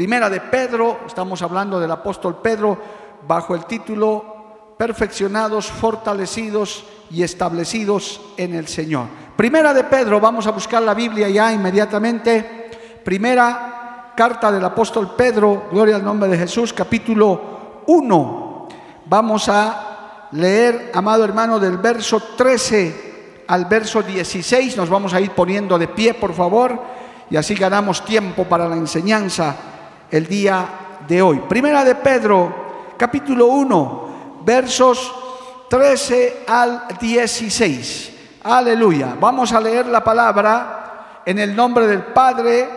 Primera de Pedro, estamos hablando del apóstol Pedro bajo el título Perfeccionados, fortalecidos y establecidos en el Señor. Primera de Pedro, vamos a buscar la Biblia ya inmediatamente. Primera carta del apóstol Pedro, gloria al nombre de Jesús, capítulo 1. Vamos a leer, amado hermano, del verso 13 al verso 16. Nos vamos a ir poniendo de pie, por favor, y así ganamos tiempo para la enseñanza el día de hoy. Primera de Pedro, capítulo 1, versos 13 al 16. Aleluya. Vamos a leer la palabra en el nombre del Padre,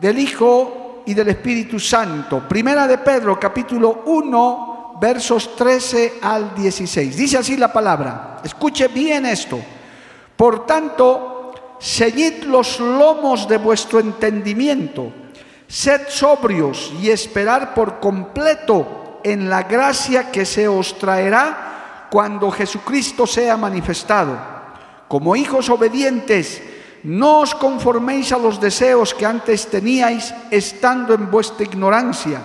del Hijo y del Espíritu Santo. Primera de Pedro, capítulo 1, versos 13 al 16. Dice así la palabra. Escuche bien esto. Por tanto, ceñid los lomos de vuestro entendimiento Sed sobrios y esperar por completo en la gracia que se os traerá cuando Jesucristo sea manifestado. Como hijos obedientes, no os conforméis a los deseos que antes teníais estando en vuestra ignorancia,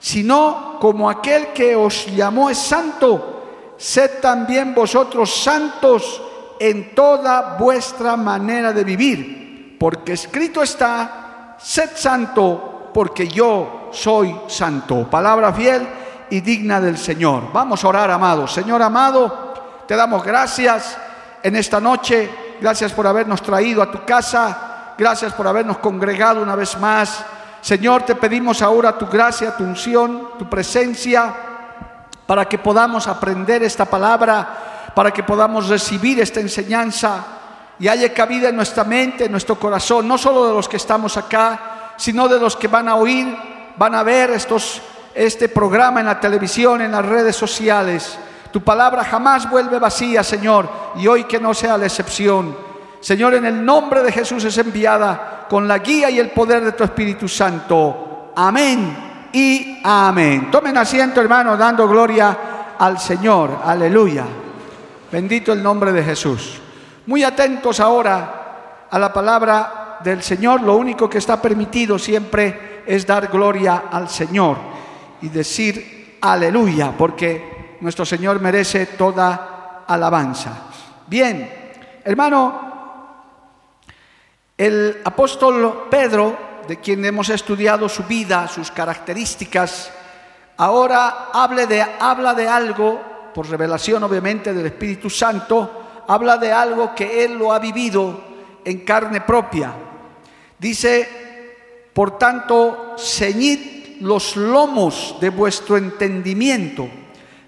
sino como aquel que os llamó es santo, sed también vosotros santos en toda vuestra manera de vivir, porque escrito está, sed santo porque yo soy santo. Palabra fiel y digna del Señor. Vamos a orar, amado. Señor amado, te damos gracias en esta noche. Gracias por habernos traído a tu casa. Gracias por habernos congregado una vez más. Señor, te pedimos ahora tu gracia, tu unción, tu presencia, para que podamos aprender esta palabra, para que podamos recibir esta enseñanza y haya cabida en nuestra mente, en nuestro corazón, no solo de los que estamos acá, sino de los que van a oír, van a ver este programa en la televisión, en las redes sociales. Tu palabra jamás vuelve vacía, Señor, y hoy que no sea la excepción. Señor, en el nombre de Jesús es enviada con la guía y el poder de tu Espíritu Santo. Amén y amén. Tomen asiento, hermanos, dando gloria al Señor. Aleluya. Bendito el nombre de Jesús. Muy atentos ahora a la palabra del Señor. Lo único que está permitido siempre es dar gloria al Señor y decir aleluya, porque nuestro Señor merece toda alabanza. Bien, hermano, el apóstol Pedro, de quien hemos estudiado su vida, sus características, ahora habla de, habla de algo, por revelación obviamente del Espíritu Santo, habla de algo que él lo ha vivido en carne propia. Dice, por tanto, ceñid los lomos de vuestro entendimiento,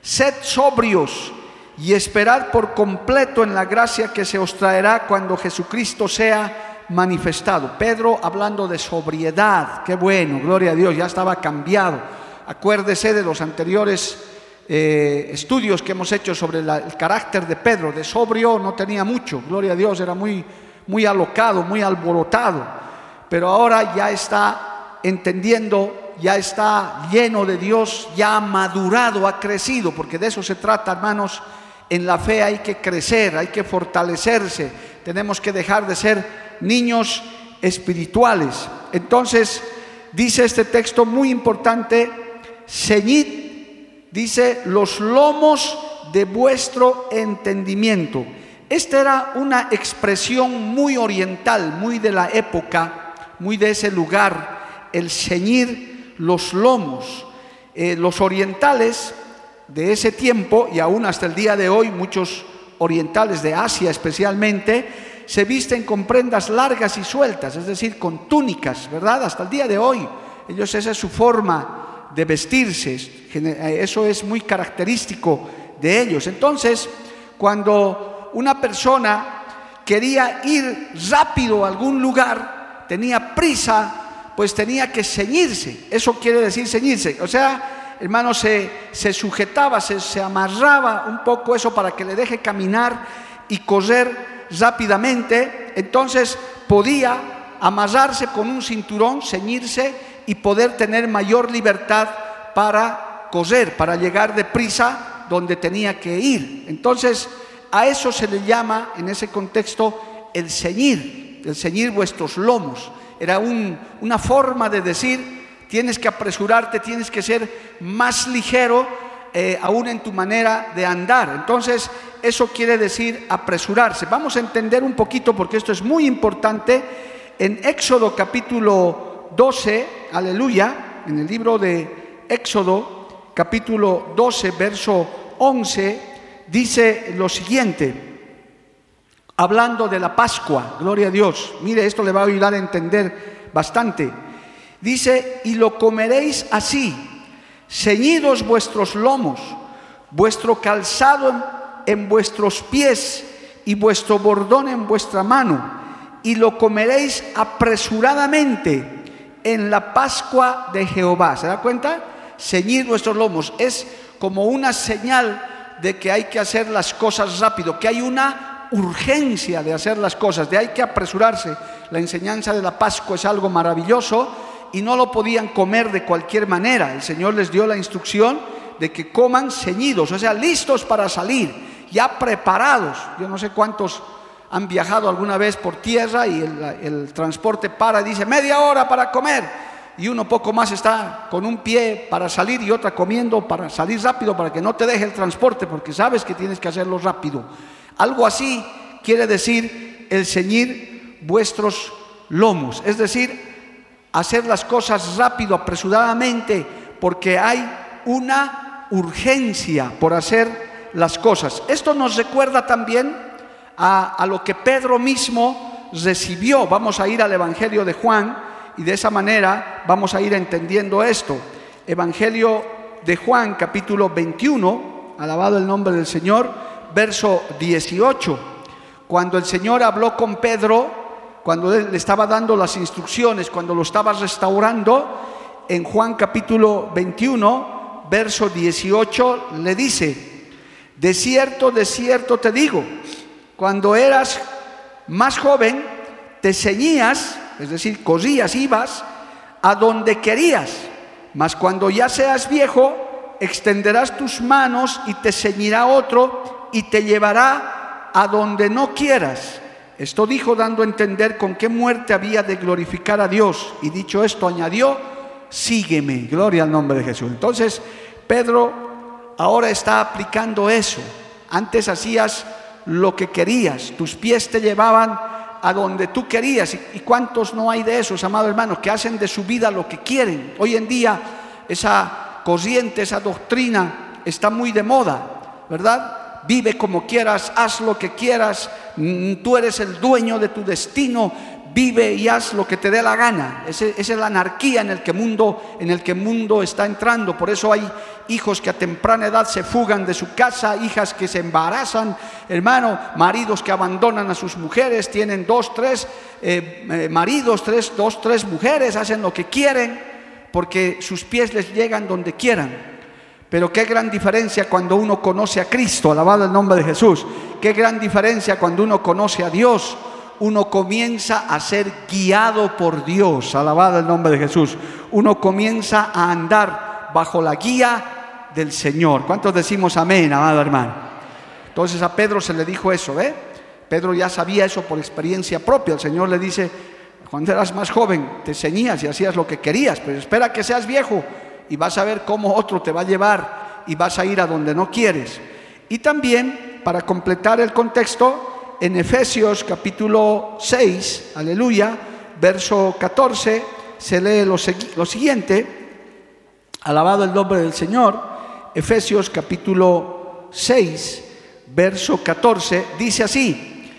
sed sobrios y esperad por completo en la gracia que se os traerá cuando Jesucristo sea manifestado. Pedro hablando de sobriedad, qué bueno, gloria a Dios, ya estaba cambiado. Acuérdese de los anteriores eh, estudios que hemos hecho sobre el carácter de Pedro, de sobrio no tenía mucho, gloria a Dios, era muy, muy alocado, muy alborotado, pero ahora ya está entendiendo, ya está lleno de Dios, ya ha madurado, ha crecido, porque de eso se trata, hermanos, en la fe hay que crecer, hay que fortalecerse, tenemos que dejar de ser niños espirituales. Entonces, dice este texto muy importante, ceñid dice, los lomos de vuestro entendimiento. Esta era una expresión muy oriental, muy de la época, muy de ese lugar, el ceñir los lomos. Eh, los orientales de ese tiempo, y aún hasta el día de hoy, muchos orientales de Asia especialmente, se visten con prendas largas y sueltas, es decir, con túnicas, ¿verdad? Hasta el día de hoy, ellos esa es su forma de vestirse. Eso es muy característico de ellos. Entonces, cuando una persona quería ir rápido a algún lugar, tenía prisa, pues tenía que ceñirse. Eso quiere decir ceñirse. O sea, hermano, se, se sujetaba, se, se amarraba un poco eso para que le deje caminar y correr rápidamente. Entonces podía amarrarse con un cinturón, ceñirse y poder tener mayor libertad para correr, para llegar deprisa donde tenía que ir. Entonces, a eso se le llama en ese contexto el ceñir, el ceñir vuestros lomos. Era una forma de decir, tienes que apresurarte, tienes que ser más ligero eh, aún en tu manera de andar. Entonces, eso quiere decir apresurarse. Vamos a entender un poquito, porque esto es muy importante, en Éxodo capítulo 12, aleluya, en el libro de Éxodo capítulo 12, verso 11, dice lo siguiente, hablando de la Pascua, gloria a Dios, mire, esto le va a ayudar a entender bastante. Dice, y lo comeréis así, ceñidos vuestros lomos, vuestro calzado en, vuestros pies y vuestro bordón en vuestra mano y lo comeréis apresuradamente en la Pascua de Jehová. ¿Se da cuenta? Ceñir nuestros lomos es como una señal de que hay que hacer las cosas rápido, que hay una urgencia de hacer las cosas, de hay que apresurarse. La enseñanza de la Pascua es algo maravilloso y no lo podían comer de cualquier manera. El Señor les dio la instrucción de que coman ceñidos, o sea, listos para salir, ya preparados. Yo no sé cuántos han viajado alguna vez por tierra y el, transporte para y dice media hora para comer y uno poco más está con un pie para salir y otra comiendo para salir rápido para que no te deje el transporte porque sabes que tienes que hacerlo rápido. Algo así quiere decir el ceñir vuestros lomos, es decir, hacer las cosas rápido, apresuradamente, porque hay una urgencia por hacer las cosas. Esto nos recuerda también a, lo que Pedro mismo recibió. Vamos a ir al Evangelio de Juan y de esa manera vamos a ir entendiendo esto. Evangelio de Juan, capítulo 21, alabado el nombre del Señor, verso 18. Cuando el Señor habló con Pedro, cuando le estaba dando las instrucciones, cuando lo estaba restaurando, en Juan capítulo 21, verso 18, le dice, de cierto, de cierto te digo, cuando eras más joven, te ceñías, es decir, cosías, ibas a donde querías, mas cuando ya seas viejo, extenderás tus manos y te ceñirá otro y te llevará a donde no quieras. Esto dijo dando a entender con qué muerte había de glorificar a Dios. Y dicho esto, añadió, sígueme, gloria al nombre de Jesús. Entonces, Pedro ahora está aplicando eso. Antes hacías lo que querías, tus pies te llevaban a donde tú querías. ¿Y cuántos no hay de esos, amados hermanos, que hacen de su vida lo que quieren? Hoy en día esa corriente, esa doctrina está muy de moda, ¿verdad? Vive como quieras, haz lo que quieras, mm, tú eres el dueño de tu destino, vive y haz lo que te dé la gana. Esa es la anarquía en el que mundo, en el que mundo está entrando. Por eso hay hijos que a temprana edad se fugan de su casa, hijas que se embarazan, hermano, maridos que abandonan a sus mujeres, tienen dos, tres eh, eh, maridos, tres, dos, tres mujeres, hacen lo que quieren porque sus pies les llegan donde quieran. Pero qué gran diferencia cuando uno conoce a Cristo, alabado el nombre de Jesús. Qué gran diferencia cuando uno conoce a Dios uno comienza a ser guiado por Dios, alabado el nombre de Jesús. Uno comienza a andar bajo la guía del Señor. ¿Cuántos decimos amén, amado hermano? Entonces a Pedro se le dijo eso, ¿eh? Pedro ya sabía eso por experiencia propia. El Señor le dice, cuando eras más joven te ceñías y hacías lo que querías, pero espera que seas viejo y vas a ver cómo otro te va a llevar y vas a ir a donde no quieres. Y también, para completar el contexto, en Efesios capítulo 6, aleluya, verso 14, se lee lo, lo siguiente, alabado el nombre del Señor, Efesios capítulo 6, verso 14, dice así,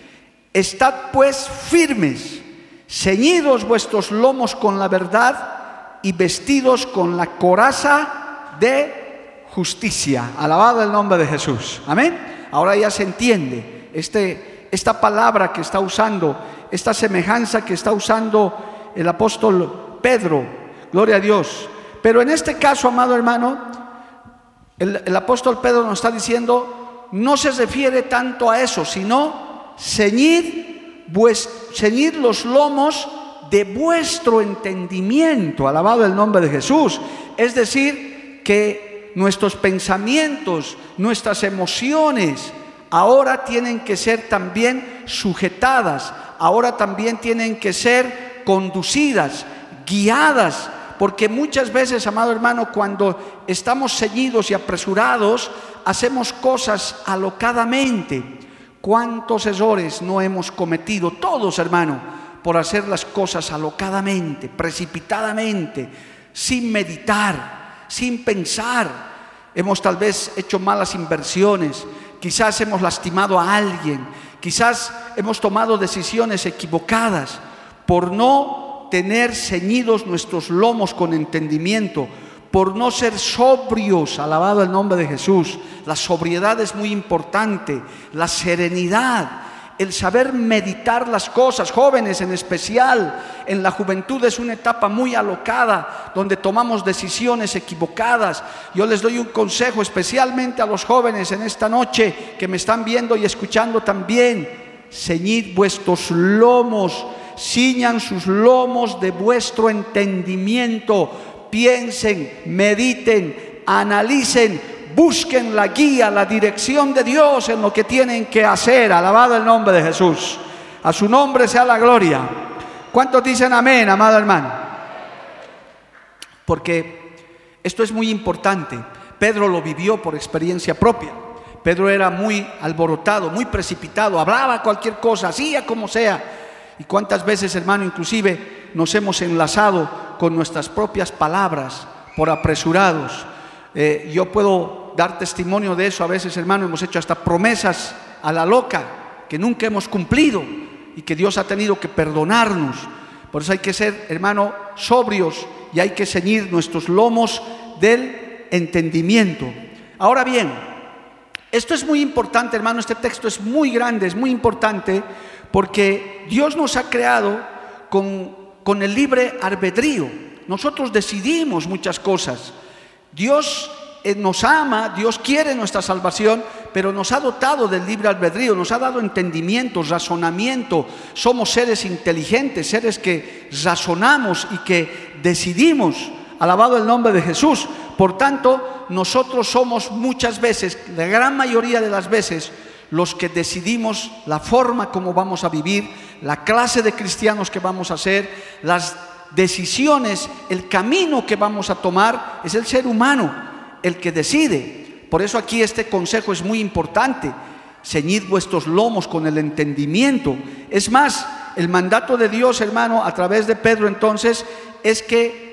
estad pues firmes, ceñidos vuestros lomos con la verdad y vestidos con la coraza de justicia. Alabado el nombre de Jesús. Amén. Ahora ya se entiende este, esta palabra que está usando, esta semejanza que está usando el apóstol Pedro. Gloria a Dios. Pero en este caso, amado hermano, el, apóstol Pedro nos está diciendo, no se refiere tanto a eso, sino ceñid, pues, ceñid los lomos de vuestro entendimiento, alabado el nombre de Jesús. Es decir, que nuestros pensamientos, nuestras emociones, ahora tienen que ser también sujetadas, ahora también tienen que ser conducidas, guiadas, porque muchas veces, amado hermano, cuando estamos ceñidos y apresurados, hacemos cosas alocadamente. ¿Cuántos errores no hemos cometido? Todos, hermano por hacer las cosas alocadamente, precipitadamente, sin meditar, sin pensar. Hemos tal vez hecho malas inversiones, quizás hemos lastimado a alguien, quizás hemos tomado decisiones equivocadas por no tener ceñidos nuestros lomos con entendimiento, por no ser sobrios, alabado el nombre de Jesús. La sobriedad es muy importante, la serenidad el saber meditar las cosas, jóvenes en especial, en la juventud es una etapa muy alocada, donde tomamos decisiones equivocadas. Yo les doy un consejo especialmente a los jóvenes en esta noche que me están viendo y escuchando también. Ceñid vuestros lomos, ciñan sus lomos de vuestro entendimiento, piensen, mediten, analicen busquen la guía, la dirección de Dios en lo que tienen que hacer. Alabado el nombre de Jesús. A su nombre sea la gloria. ¿Cuántos dicen amén, amado hermano? Porque esto es muy importante. Pedro lo vivió por experiencia propia. Pedro era muy alborotado, muy precipitado, hablaba cualquier cosa, hacía como sea. Y cuántas veces, hermano, inclusive nos hemos enlazado con nuestras propias palabras por apresurados. Eh, yo puedo dar testimonio de eso a veces, hermano, hemos hecho hasta promesas a la loca que nunca hemos cumplido y que Dios ha tenido que perdonarnos. Por eso hay que ser, hermano, sobrios y hay que ceñir nuestros lomos del entendimiento. Ahora bien, esto es muy importante, hermano, este texto es muy grande, es muy importante, porque Dios nos ha creado con, con el libre albedrío. Nosotros decidimos muchas cosas. Dios nos ama, Dios quiere nuestra salvación, pero nos ha dotado del libre albedrío, nos ha dado entendimiento, razonamiento. Somos seres inteligentes, seres que razonamos y que decidimos. Alabado el nombre de Jesús. Por tanto, nosotros somos muchas veces, la gran mayoría de las veces, los que decidimos la forma como vamos a vivir, la clase de cristianos que vamos a ser, las decisiones, el camino que vamos a tomar, es el ser humano el que decide. Por eso aquí este consejo es muy importante. Ceñid vuestros lomos con el entendimiento. Es más, el mandato de Dios, hermano, a través de Pedro entonces, es que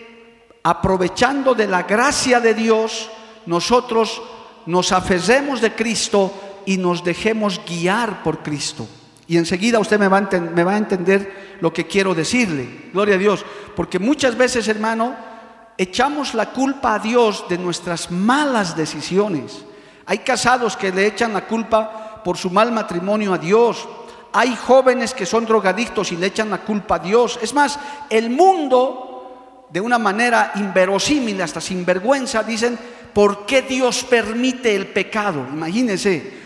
aprovechando de la gracia de Dios, nosotros nos aferremos de Cristo y nos dejemos guiar por Cristo. Y enseguida usted me va, a me va a entender lo que quiero decirle. Gloria a Dios. Porque muchas veces, hermano, echamos la culpa a Dios de nuestras malas decisiones. Hay casados que le echan la culpa por su mal matrimonio a Dios. Hay jóvenes que son drogadictos y le echan la culpa a Dios. Es más, el mundo, de una manera inverosímil, hasta sin vergüenza, dicen, ¿por qué Dios permite el pecado? Imagínense,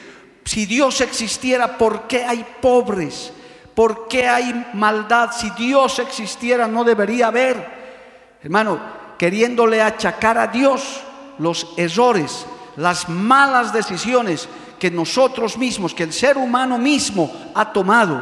si Dios existiera, ¿por qué hay pobres? ¿Por qué hay maldad? Si Dios existiera, no debería haber. Hermano, queriéndole achacar a Dios los errores, las malas decisiones que nosotros mismos, que el ser humano mismo ha tomado.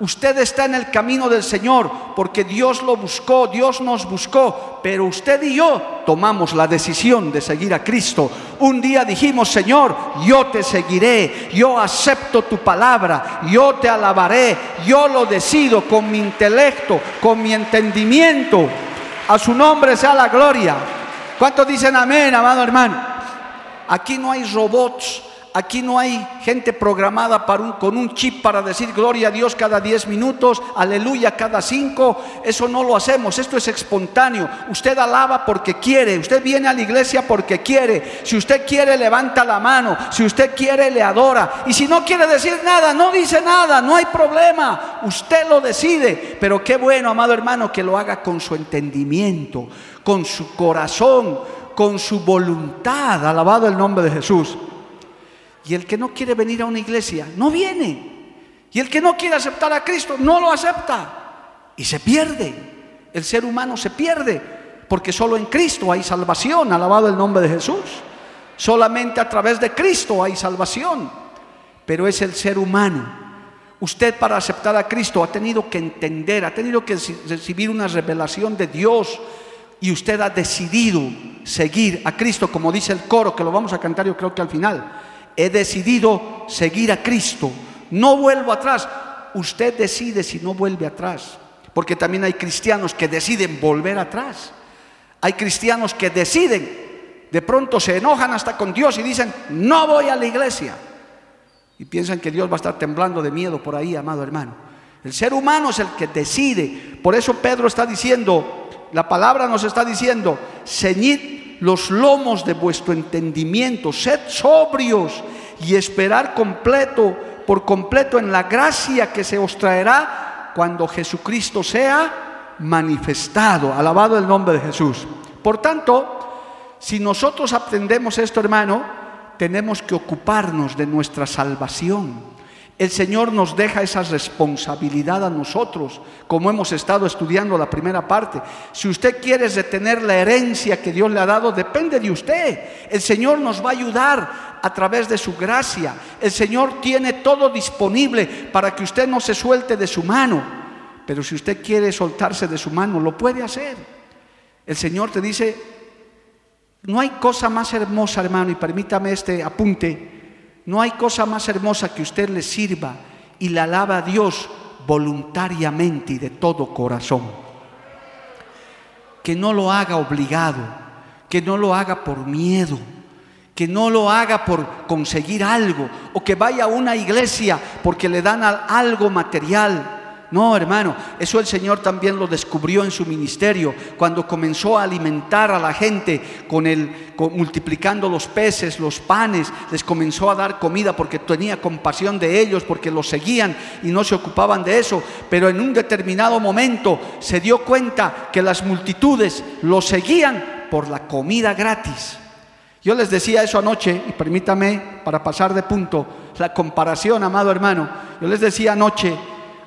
Usted está en el camino del Señor porque Dios lo buscó, Dios nos buscó, pero usted y yo tomamos la decisión de seguir a Cristo. Un día dijimos, Señor, yo te seguiré, yo acepto tu palabra, yo te alabaré, yo lo decido con mi intelecto, con mi entendimiento. A su nombre sea la gloria. ¿Cuántos dicen amén, amado hermano? Aquí no hay robots, Aquí no hay gente programada para con un chip para decir gloria a Dios cada 10 minutos, aleluya cada 5. Eso no lo hacemos, esto es espontáneo. Usted alaba porque quiere, usted viene a la iglesia porque quiere. Si usted quiere, levanta la mano. Si usted quiere, le adora. Y si no quiere decir nada, no dice nada, no hay problema. Usted lo decide. Pero qué bueno, amado hermano, que lo haga con su entendimiento, con su corazón, con su voluntad. Alabado el nombre de Jesús. Y el que no quiere venir a una iglesia, no viene. Y el que no quiere aceptar a Cristo, no lo acepta. Y se pierde. El ser humano se pierde. Porque solo en Cristo hay salvación. Alabado el nombre de Jesús. Solamente a través de Cristo hay salvación. Pero es el ser humano. Usted para aceptar a Cristo ha tenido que entender, ha tenido que recibir una revelación de Dios y usted ha decidido seguir a Cristo, como dice el coro, que lo vamos a cantar yo creo que al final he decidido seguir a Cristo, no vuelvo atrás. Usted decide si no vuelve atrás, porque también hay cristianos que deciden volver atrás. Hay cristianos que deciden, de pronto se enojan hasta con Dios y dicen, no voy a la iglesia. Y piensan que Dios va a estar temblando de miedo por ahí, amado hermano. El ser humano es el que decide. Por eso Pedro está diciendo, la palabra nos está diciendo, ceñid los lomos de vuestro entendimiento, sed sobrios y esperar completo, por completo en la gracia que se os traerá cuando Jesucristo sea manifestado. Alabado el nombre de Jesús. Por tanto, si nosotros aprendemos esto, hermano, tenemos que ocuparnos de nuestra salvación el Señor nos deja esa responsabilidad a nosotros, como hemos estado estudiando la primera parte. Si usted quiere retener la herencia que Dios le ha dado, depende de usted. El Señor nos va a ayudar a través de su gracia. El Señor tiene todo disponible para que usted no se suelte de su mano. Pero si usted quiere soltarse de su mano, lo puede hacer. El Señor te dice, no hay cosa más hermosa, hermano, y permítame este apunte no hay cosa más hermosa que usted le sirva y le alaba a Dios voluntariamente y de todo corazón. Que no lo haga obligado, que no lo haga por miedo, que no lo haga por conseguir algo o que vaya a una iglesia porque le dan algo material. No, hermano, eso el Señor también lo descubrió en su ministerio cuando comenzó a alimentar a la gente con el multiplicando los peces, los panes, les comenzó a dar comida porque tenía compasión de ellos, porque los seguían y no se ocupaban de eso, pero en un determinado momento se dio cuenta que las multitudes lo seguían por la comida gratis. Yo les decía eso anoche y permítame para pasar de punto la comparación, amado hermano. Yo les decía anoche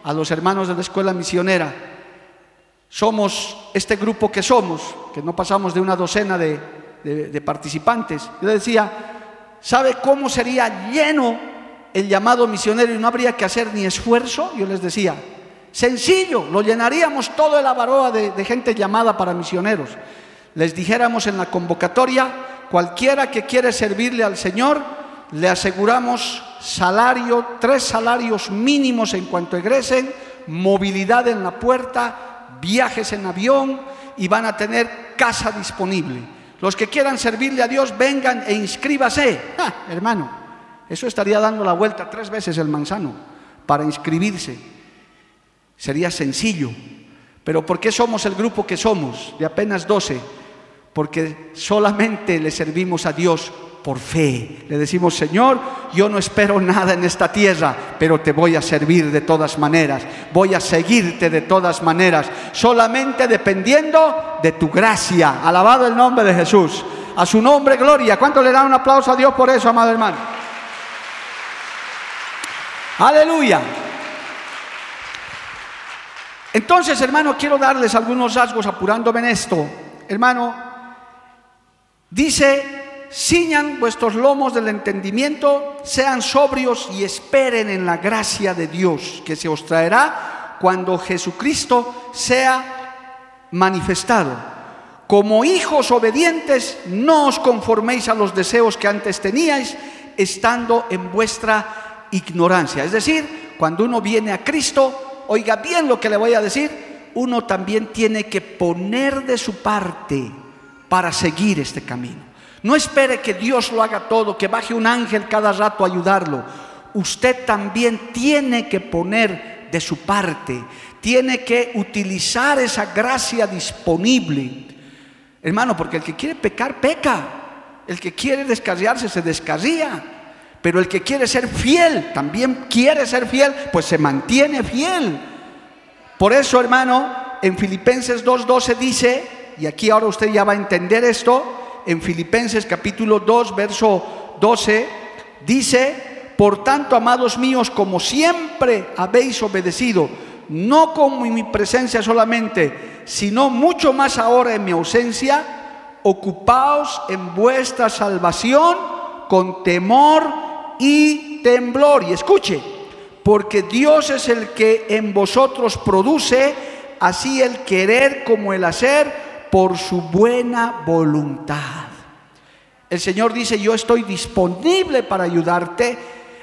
a los hermanos de la escuela misionera, somos este grupo que somos, que no pasamos de una docena de, participantes. Yo decía, ¿sabe cómo sería lleno el llamado misionero y no habría que hacer ni esfuerzo? Yo les decía, sencillo, lo llenaríamos todo el avaroa de, de gente llamada para misioneros. Les dijéramos en la convocatoria, cualquiera que quiere servirle al Señor, le aseguramos salario, tres salarios mínimos en cuanto egresen, movilidad en la puerta, viajes en avión y van a tener casa disponible. Los que quieran servirle a Dios, vengan e inscríbase. hermano, eso estaría dando la vuelta tres veces el manzano para inscribirse. Sería sencillo. Pero ¿por qué somos el grupo que somos, de apenas 12? Porque solamente le servimos a Dios por fe. Le decimos, Señor, yo no espero nada en esta tierra, pero te voy a servir de todas maneras. Voy a seguirte de todas maneras, solamente dependiendo de tu gracia. Alabado el nombre de Jesús. A su nombre, gloria. ¿Cuánto le da un aplauso a Dios por eso, amado hermano? Aleluya. Entonces, hermano, quiero darles algunos rasgos apurándome en esto. Hermano, dice ciñan vuestros lomos del entendimiento, sean sobrios y esperen en la gracia de Dios que se os traerá cuando Jesucristo sea manifestado. Como hijos obedientes, no os conforméis a los deseos que antes teníais, estando en vuestra ignorancia. Es decir, cuando uno viene a Cristo, oiga bien lo que le voy a decir, uno también tiene que poner de su parte para seguir este camino. No espere que Dios lo haga todo, que baje un ángel cada rato a ayudarlo. Usted también tiene que poner de su parte, tiene que utilizar esa gracia disponible. Hermano, porque el que quiere pecar, peca. El que quiere descarriarse, se descarría. Pero el que quiere ser fiel, también quiere ser fiel, pues se mantiene fiel. Por eso, hermano, en Filipenses 2.12 dice, y aquí ahora usted ya va a entender esto, en Filipenses capítulo 2, verso 12, dice, por tanto, amados míos, como siempre habéis obedecido, no como en mi presencia solamente, sino mucho más ahora en mi ausencia, ocupaos en vuestra salvación con temor y temblor. Y escuche, porque Dios es el que en vosotros produce así el querer como el hacer por su buena voluntad. El Señor dice, yo estoy disponible para ayudarte.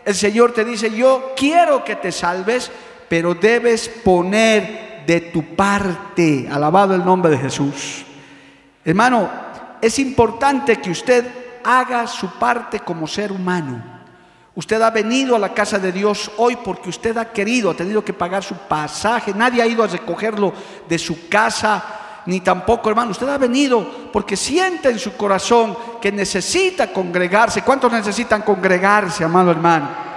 El Señor te dice, yo quiero que te salves, pero debes poner de tu parte. Alabado el nombre de Jesús. Hermano, es importante que usted haga su parte como ser humano. Usted ha venido a la casa de Dios hoy porque usted ha querido, ha tenido que pagar su pasaje. Nadie ha ido a recogerlo de su casa, ni tampoco, hermano. Usted ha venido porque siente en su corazón que necesita congregarse. ¿Cuántos necesitan congregarse, amado hermano?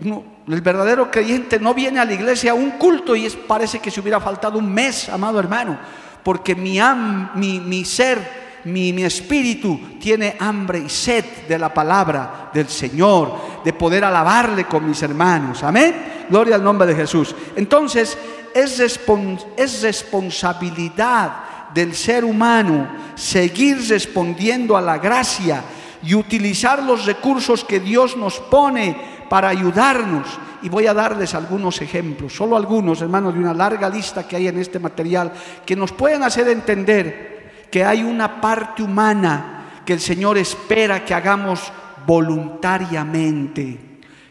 el verdadero creyente no viene a la iglesia a un culto y es, parece que se hubiera faltado un mes, amado hermano, porque mi, mi, mi ser mi, espíritu tiene hambre y sed de la palabra del Señor, de poder alabarle con mis hermanos. Amén. Gloria al nombre de Jesús. Entonces, es, es responsabilidad del ser humano seguir respondiendo a la gracia y utilizar los recursos que Dios nos pone para ayudarnos. Y voy a darles algunos ejemplos, solo algunos, hermanos, de una larga lista que hay en este material, que nos pueden hacer entender que hay una parte humana que el Señor espera que hagamos voluntariamente.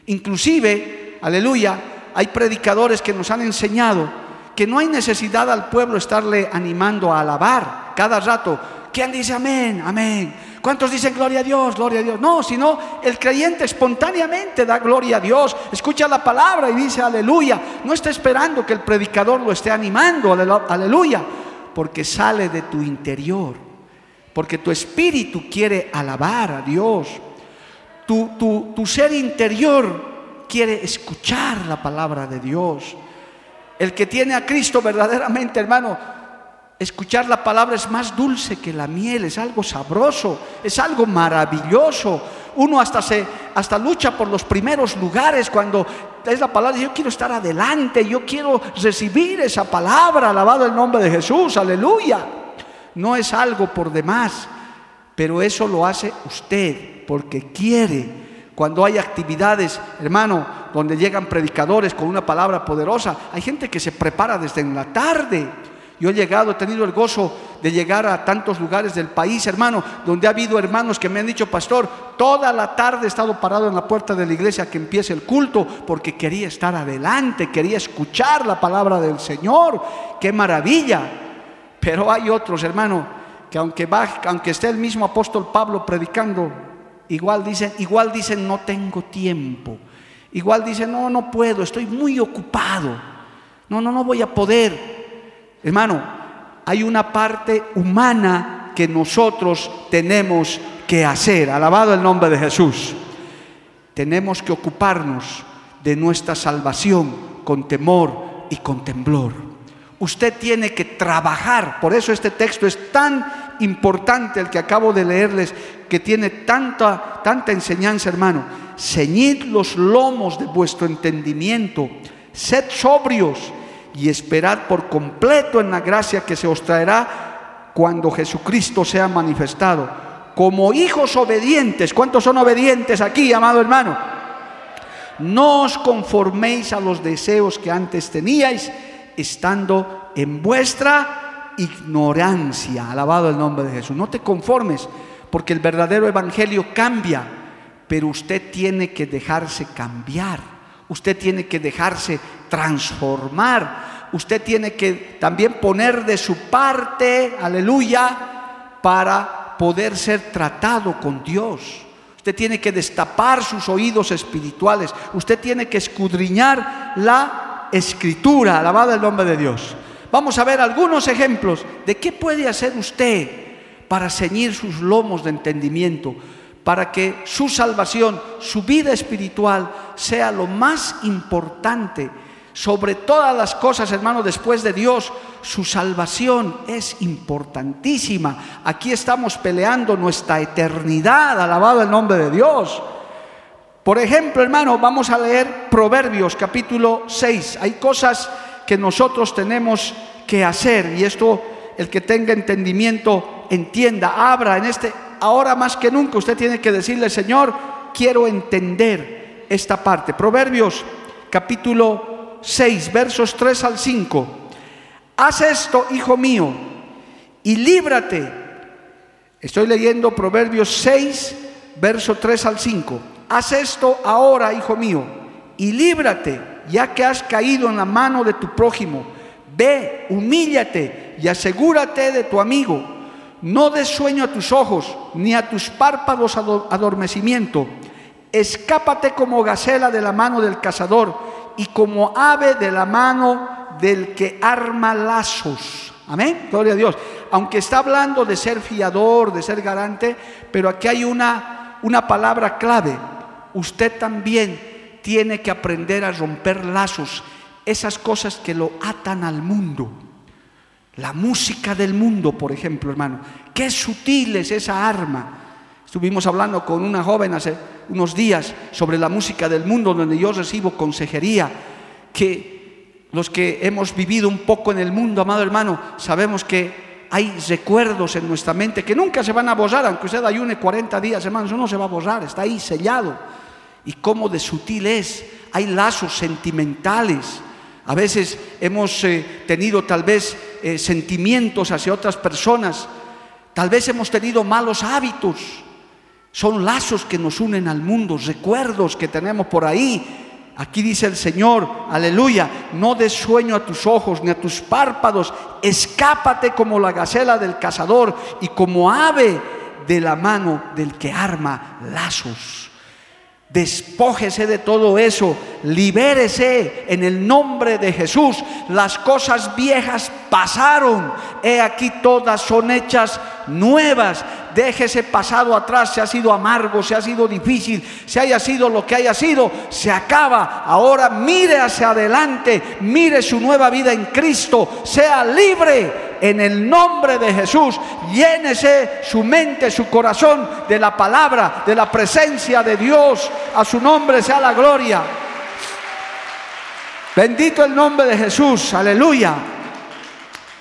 Inclusive, aleluya, hay predicadores que nos han enseñado que no hay necesidad al pueblo estarle animando a alabar cada rato. ¿Quién dice amén? Amén. ¿Cuántos dicen gloria a Dios? Gloria a Dios. No, sino el creyente espontáneamente da gloria a Dios, escucha la palabra y dice aleluya. No está esperando que el predicador lo esté animando, aleluya porque sale de tu interior, porque tu espíritu quiere alabar a Dios, tu, tu, ser interior quiere escuchar la palabra de Dios. El que tiene a Cristo verdaderamente, hermano, escuchar la palabra es más dulce que la miel, es algo sabroso, es algo maravilloso. Uno hasta se hasta lucha por los primeros lugares cuando es la palabra, yo quiero estar adelante, yo quiero recibir esa palabra, alabado el nombre de Jesús, aleluya. No es algo por demás, pero eso lo hace usted porque quiere. Cuando hay actividades, hermano, donde llegan predicadores con una palabra poderosa, hay gente que se prepara desde en la tarde yo he llegado, he tenido el gozo de llegar a tantos lugares del país, hermano, donde ha habido hermanos que me han dicho, pastor, toda la tarde he estado parado en la puerta de la iglesia que empiece el culto porque quería estar adelante, quería escuchar la palabra del Señor. ¡Qué maravilla! Pero hay otros, hermano, que aunque, aunque esté el mismo apóstol Pablo predicando, igual dicen, igual dicen, no tengo tiempo. Igual dicen, no, no puedo, estoy muy ocupado. No, no, no voy a poder. Hermano, hay una parte humana que nosotros tenemos que hacer. Alabado el nombre de Jesús. Tenemos que ocuparnos de nuestra salvación con temor y con temblor. Usted tiene que trabajar. Por eso este texto es tan importante el que acabo de leerles, que tiene tanta, tanta enseñanza, hermano. Ceñid los lomos de vuestro entendimiento. Sed sobrios y esperad por completo en la gracia que se os traerá cuando Jesucristo sea manifestado. Como hijos obedientes, ¿cuántos son obedientes aquí, amado hermano? No os conforméis a los deseos que antes teníais, estando en vuestra ignorancia. Alabado el nombre de Jesús. No te conformes, porque el verdadero evangelio cambia, pero usted tiene que dejarse cambiar. Usted tiene que dejarse transformar. Usted tiene que también poner de su parte, aleluya, para poder ser tratado con Dios. Usted tiene que destapar sus oídos espirituales. Usted tiene que escudriñar la escritura. Alabado el nombre de Dios. Vamos a ver algunos ejemplos de qué puede hacer usted para ceñir sus lomos de entendimiento, para que su salvación, su vida espiritual sea lo más importante sobre todas las cosas, hermano, después de Dios, su salvación es importantísima. Aquí estamos peleando nuestra eternidad, alabado el nombre de Dios. Por ejemplo, hermano, vamos a leer Proverbios capítulo 6. Hay cosas que nosotros tenemos que hacer y esto el que tenga entendimiento entienda, abra en este ahora más que nunca usted tiene que decirle, Señor, quiero entender esta parte. Proverbios capítulo 6, versos 3 al 5. Haz esto, hijo mío, y líbrate. Estoy leyendo Proverbios 6, verso 3 al 5. Haz esto ahora, hijo mío, y líbrate, ya que has caído en la mano de tu prójimo. Ve, humíllate y asegúrate de tu amigo. No des sueño a tus ojos, ni a tus párpados adormecimiento. Escápate como gacela de la mano del cazador y como ave de la mano del que arma lazos. Amén, gloria a Dios. Aunque está hablando de ser fiador, de ser garante, pero aquí hay una, una palabra clave. Usted también tiene que aprender a romper lazos, esas cosas que lo atan al mundo. La música del mundo, por ejemplo, hermano. Qué sutil es esa arma. Estuvimos hablando con una joven hace unos días sobre la música del mundo, donde yo recibo consejería, que los que hemos vivido un poco en el mundo, amado hermano, sabemos que hay recuerdos en nuestra mente que nunca se van a borrar, aunque usted ayune 40 días, hermanos, eso no se va a borrar, está ahí sellado. Y cómo de sutil es, hay lazos sentimentales. A veces hemos eh, tenido tal vez eh, sentimientos hacia otras personas, tal vez hemos tenido malos hábitos, son lazos que nos unen al mundo, recuerdos que tenemos por ahí. Aquí dice el Señor, aleluya, no des sueño a tus ojos ni a tus párpados, escápate como la gacela del cazador y como ave de la mano del que arma lazos. Despójese de todo eso, libérese en el nombre de Jesús. Las cosas viejas pasaron, he aquí todas son hechas nuevas. Deje ese pasado atrás, se ha sido amargo, se ha sido difícil, se haya sido lo que haya sido, se acaba. Ahora mire hacia adelante, mire su nueva vida en Cristo, sea libre en el nombre de Jesús. Llénese su mente, su corazón de la palabra, de la presencia de Dios. A su nombre sea la gloria. Bendito el nombre de Jesús, aleluya.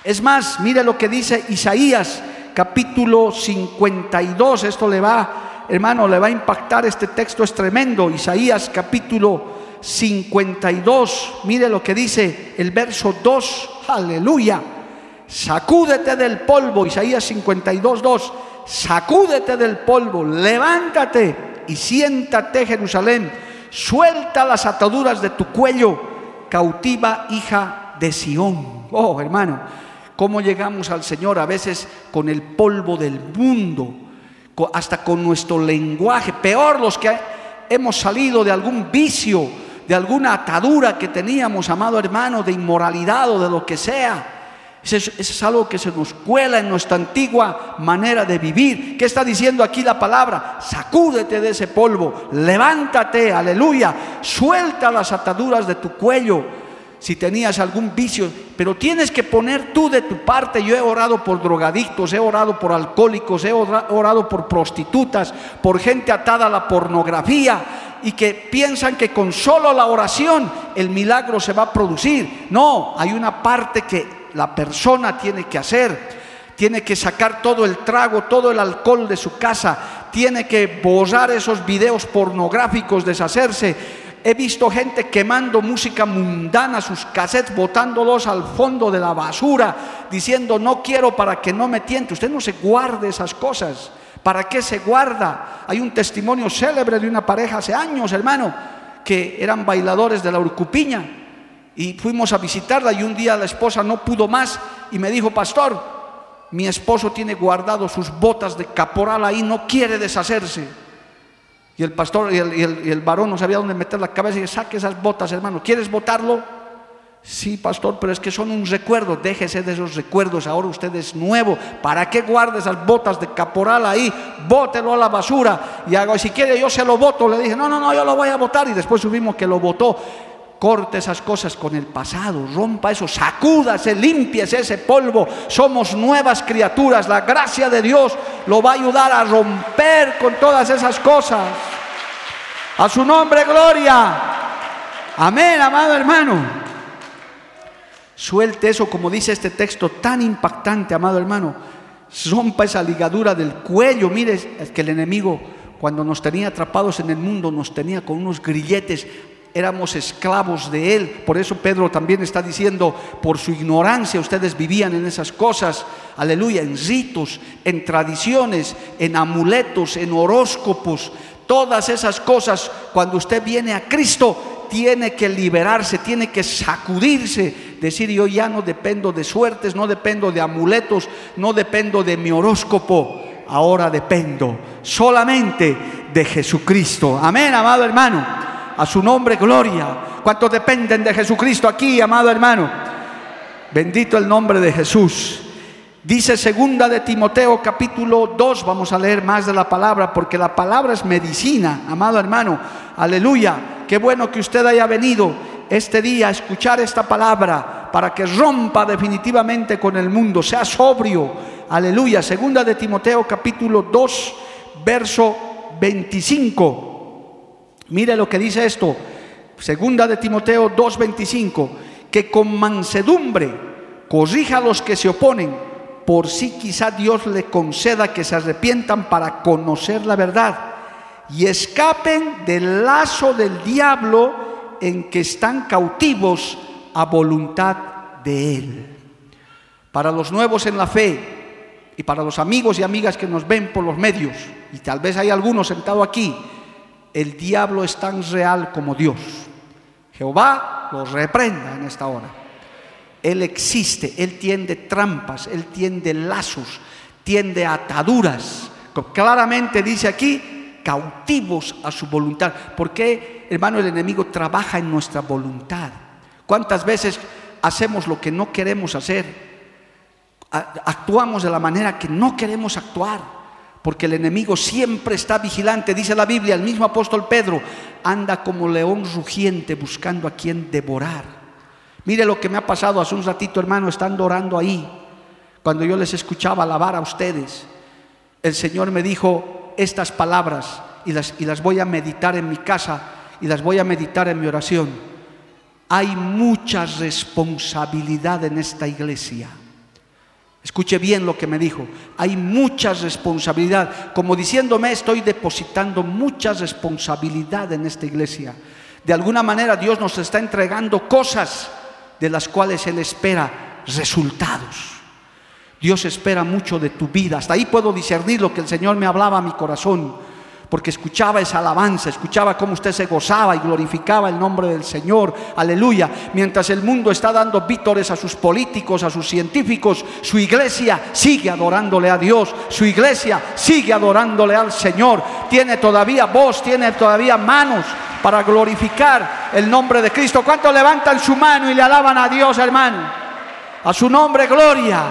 Es más, mire lo que dice Isaías capítulo 52. Esto le va, hermano, le va a impactar. Este texto es tremendo. Isaías capítulo 52. Mire lo que dice el verso 2. Aleluya. Sacúdete del polvo, Isaías 52, 2. Sacúdete del polvo, levántate y siéntate, Jerusalén. Suelta las ataduras de tu cuello, cautiva hija de Sión. Oh, hermano, cómo llegamos al Señor a veces con el polvo del mundo, hasta con nuestro lenguaje. Peor los que hemos salido de algún vicio, de alguna atadura que teníamos, amado hermano, de inmoralidad o de lo que sea. Eso es, algo que se nos cuela en nuestra antigua manera de vivir. ¿Qué está diciendo aquí la palabra? Sacúdete de ese polvo, levántate, aleluya, suelta las ataduras de tu cuello. Si tenías algún vicio, pero tienes que poner tú de tu parte. Yo he orado por drogadictos, he orado por alcohólicos, he orado por prostitutas, por gente atada a la pornografía y que piensan que con solo la oración el milagro se va a producir. No, hay una parte que la persona tiene que hacer. Tiene que sacar todo el trago, todo el alcohol de su casa. Tiene que borrar esos videos pornográficos, deshacerse. He visto gente quemando música mundana, sus cassettes, botándolos al fondo de la basura, diciendo no quiero para que no me tiente. Usted no se guarde esas cosas. ¿Para qué se guarda? Hay un testimonio célebre de una pareja hace años, hermano, que eran bailadores de la urcupiña y fuimos a visitarla y un día la esposa no pudo más y me dijo, pastor, mi esposo tiene guardado sus botas de caporal ahí, no quiere deshacerse. Y el pastor y el, varón no sabía dónde meter la cabeza y saque esas botas, hermano, ¿quieres botarlo? Sí, pastor, pero es que son un recuerdo, déjese de esos recuerdos, ahora usted es nuevo, ¿para qué guarde esas botas de caporal ahí? Bótelo a la basura y hago, si quiere yo se lo voto, le dije, no, no, no, yo lo voy a votar y después subimos que lo votó corte esas cosas con el pasado, rompa eso, sacúdase, limpiese ese polvo. Somos nuevas criaturas. La gracia de Dios lo va a ayudar a romper con todas esas cosas. A su nombre, gloria. Amén, amado hermano. Suelte eso, como dice este texto tan impactante, amado hermano. Rompa esa ligadura del cuello. Mire, es que el enemigo, cuando nos tenía atrapados en el mundo, nos tenía con unos grilletes éramos esclavos de Él. Por eso Pedro también está diciendo, por su ignorancia ustedes vivían en esas cosas, aleluya, en ritos, en tradiciones, en amuletos, en horóscopos, todas esas cosas, cuando usted viene a Cristo, tiene que liberarse, tiene que sacudirse, decir yo ya no dependo de suertes, no dependo de amuletos, no dependo de mi horóscopo, ahora dependo solamente de Jesucristo. Amén, amado hermano. A su nombre, gloria. ¿Cuántos dependen de Jesucristo aquí, amado hermano? Bendito el nombre de Jesús. Dice segunda de Timoteo capítulo 2, vamos a leer más de la palabra porque la palabra es medicina, amado hermano. Aleluya. Qué bueno que usted haya venido este día a escuchar esta palabra para que rompa definitivamente con el mundo, sea sobrio. Aleluya. Segunda de Timoteo capítulo 2, verso 25. Mire lo que dice esto, segunda de Timoteo 2:25, que con mansedumbre corrija a los que se oponen, por si quizá Dios le conceda que se arrepientan para conocer la verdad. Y escapen del lazo del diablo en que están cautivos a voluntad de Él. Para los nuevos en la fe y para los amigos y amigas que nos ven por los medios, y tal vez hay algunos sentados aquí, el diablo es tan real como Dios. Jehová lo reprenda en esta hora. Él existe, Él tiende trampas, Él tiende lazos, tiende ataduras. Claramente dice aquí, cautivos a su voluntad. Porque, hermano, el enemigo trabaja en nuestra voluntad? ¿Cuántas veces hacemos lo que no queremos hacer? Actuamos de la manera que no queremos actuar porque el enemigo siempre está vigilante, dice la Biblia, el mismo apóstol Pedro, anda como león rugiente buscando a quien devorar. Mire lo que me ha pasado hace un ratito, hermano, estando orando ahí, cuando yo les escuchaba alabar a ustedes. El Señor me dijo estas palabras y las, y las voy a meditar en mi casa y las voy a meditar en mi oración. Hay mucha responsabilidad en esta iglesia. Escuche bien lo que me dijo. Hay mucha responsabilidad. Como diciéndome, estoy depositando mucha responsabilidad en esta iglesia. De alguna manera Dios nos está entregando cosas de las cuales Él espera resultados. Dios espera mucho de tu vida. Hasta ahí puedo discernir lo que el Señor me hablaba a mi corazón porque escuchaba esa alabanza, escuchaba cómo usted se gozaba y glorificaba el nombre del Señor, aleluya. Mientras el mundo está dando vítores a sus políticos, a sus científicos, su iglesia sigue adorándole a Dios, su iglesia sigue adorándole al Señor, tiene todavía voz, tiene todavía manos para glorificar el nombre de Cristo. ¿Cuántos levantan su mano y le alaban a Dios, hermano? A su nombre, gloria.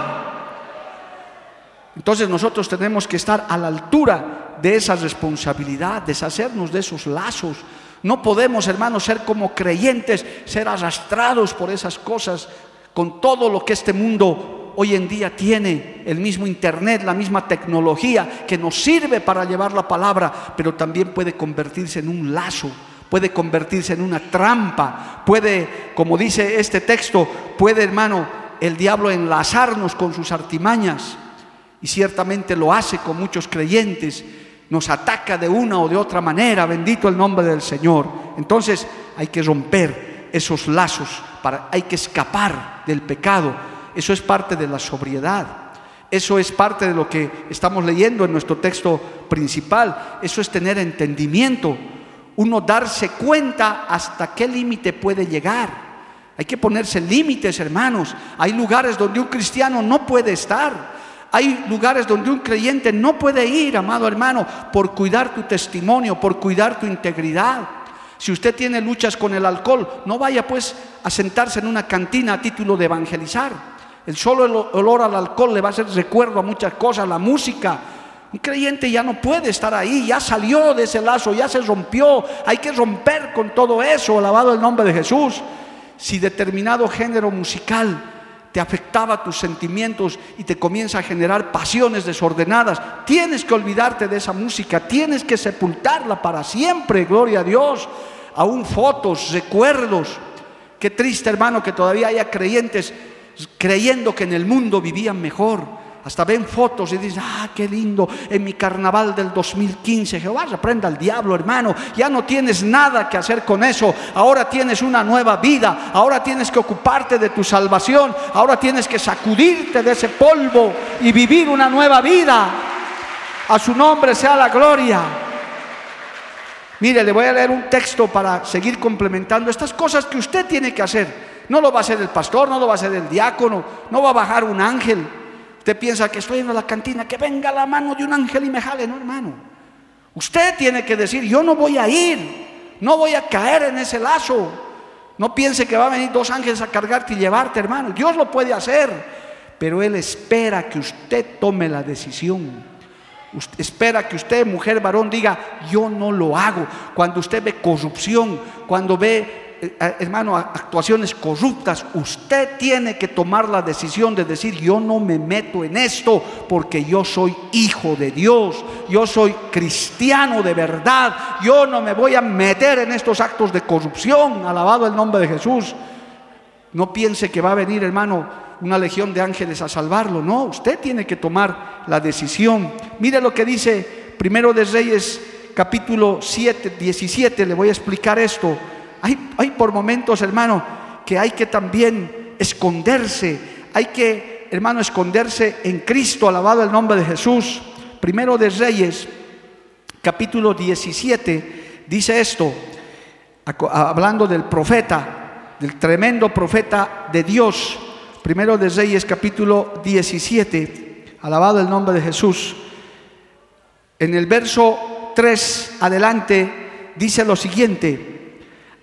Entonces nosotros tenemos que estar a la altura de esa responsabilidad, deshacernos de esos lazos. No podemos, hermanos, ser como creyentes, ser arrastrados por esas cosas, con todo lo que este mundo hoy en día tiene, el mismo Internet, la misma tecnología que nos sirve para llevar la palabra, pero también puede convertirse en un lazo, puede convertirse en una trampa, puede, como dice este texto, puede, hermano, el diablo enlazarnos con sus artimañas, y ciertamente lo hace con muchos creyentes nos ataca de una o de otra manera, bendito el nombre del Señor. Entonces hay que romper esos lazos, para, hay que escapar del pecado. Eso es parte de la sobriedad. Eso es parte de lo que estamos leyendo en nuestro texto principal. Eso es tener entendimiento. Uno darse cuenta hasta qué límite puede llegar. Hay que ponerse límites, hermanos. Hay lugares donde un cristiano no puede estar. Hay lugares donde un creyente no puede ir, amado hermano, por cuidar tu testimonio, por cuidar tu integridad. Si usted tiene luchas con el alcohol, no vaya pues a sentarse en una cantina a título de evangelizar. El solo olor al alcohol le va a hacer recuerdo a muchas cosas, la música. Un creyente ya no puede estar ahí, ya salió de ese lazo, ya se rompió. Hay que romper con todo eso, alabado el nombre de Jesús. Si determinado género musical te afectaba tus sentimientos y te comienza a generar pasiones desordenadas, tienes que olvidarte de esa música, tienes que sepultarla para siempre, gloria a Dios aún fotos, recuerdos. Qué triste hermano que todavía haya creyentes creyendo que en el mundo vivían mejor. Hasta ven fotos y dicen, ah, qué lindo, en mi carnaval del 2015. Jehová reprenda al diablo, hermano. Ya no tienes nada que hacer con eso. Ahora tienes una nueva vida. Ahora tienes que ocuparte de tu salvación. Ahora tienes que sacudirte de ese polvo y vivir una nueva vida. A su nombre sea la gloria. Mire, le voy a leer un texto para seguir complementando estas cosas que usted tiene que hacer. No lo va a hacer el pastor, no lo va a hacer el diácono, no va a bajar un ángel. Usted piensa que estoy en la cantina, que venga la mano de un ángel y me jale, no hermano. Usted tiene que decir, yo no voy a ir, no voy a caer en ese lazo. No piense que va a venir dos ángeles a cargarte y llevarte, hermano. Dios lo puede hacer, pero Él espera que usted tome la decisión espera que usted, mujer, varón, diga, yo no lo hago. Cuando usted ve corrupción, cuando ve, hermano, actuaciones corruptas, usted tiene que tomar la decisión de decir, yo no me meto en esto porque yo soy hijo de Dios, yo soy cristiano de verdad, yo no me voy a meter en estos actos de corrupción, alabado el nombre de Jesús. No piense que va a venir, hermano, una legión de ángeles a salvarlo. No, usted tiene que tomar la decisión. Mire lo que dice Primero de Reyes capítulo 7, 17, le voy a explicar esto. Hay, por momentos, hermano, que hay que también esconderse, hay que, hermano, esconderse en Cristo, alabado el nombre de Jesús. Primero de Reyes, capítulo 17, dice esto, hablando del profeta, del tremendo profeta de Dios, Primero de Reyes capítulo 17, alabado el nombre de Jesús. En el verso 3 adelante dice lo siguiente,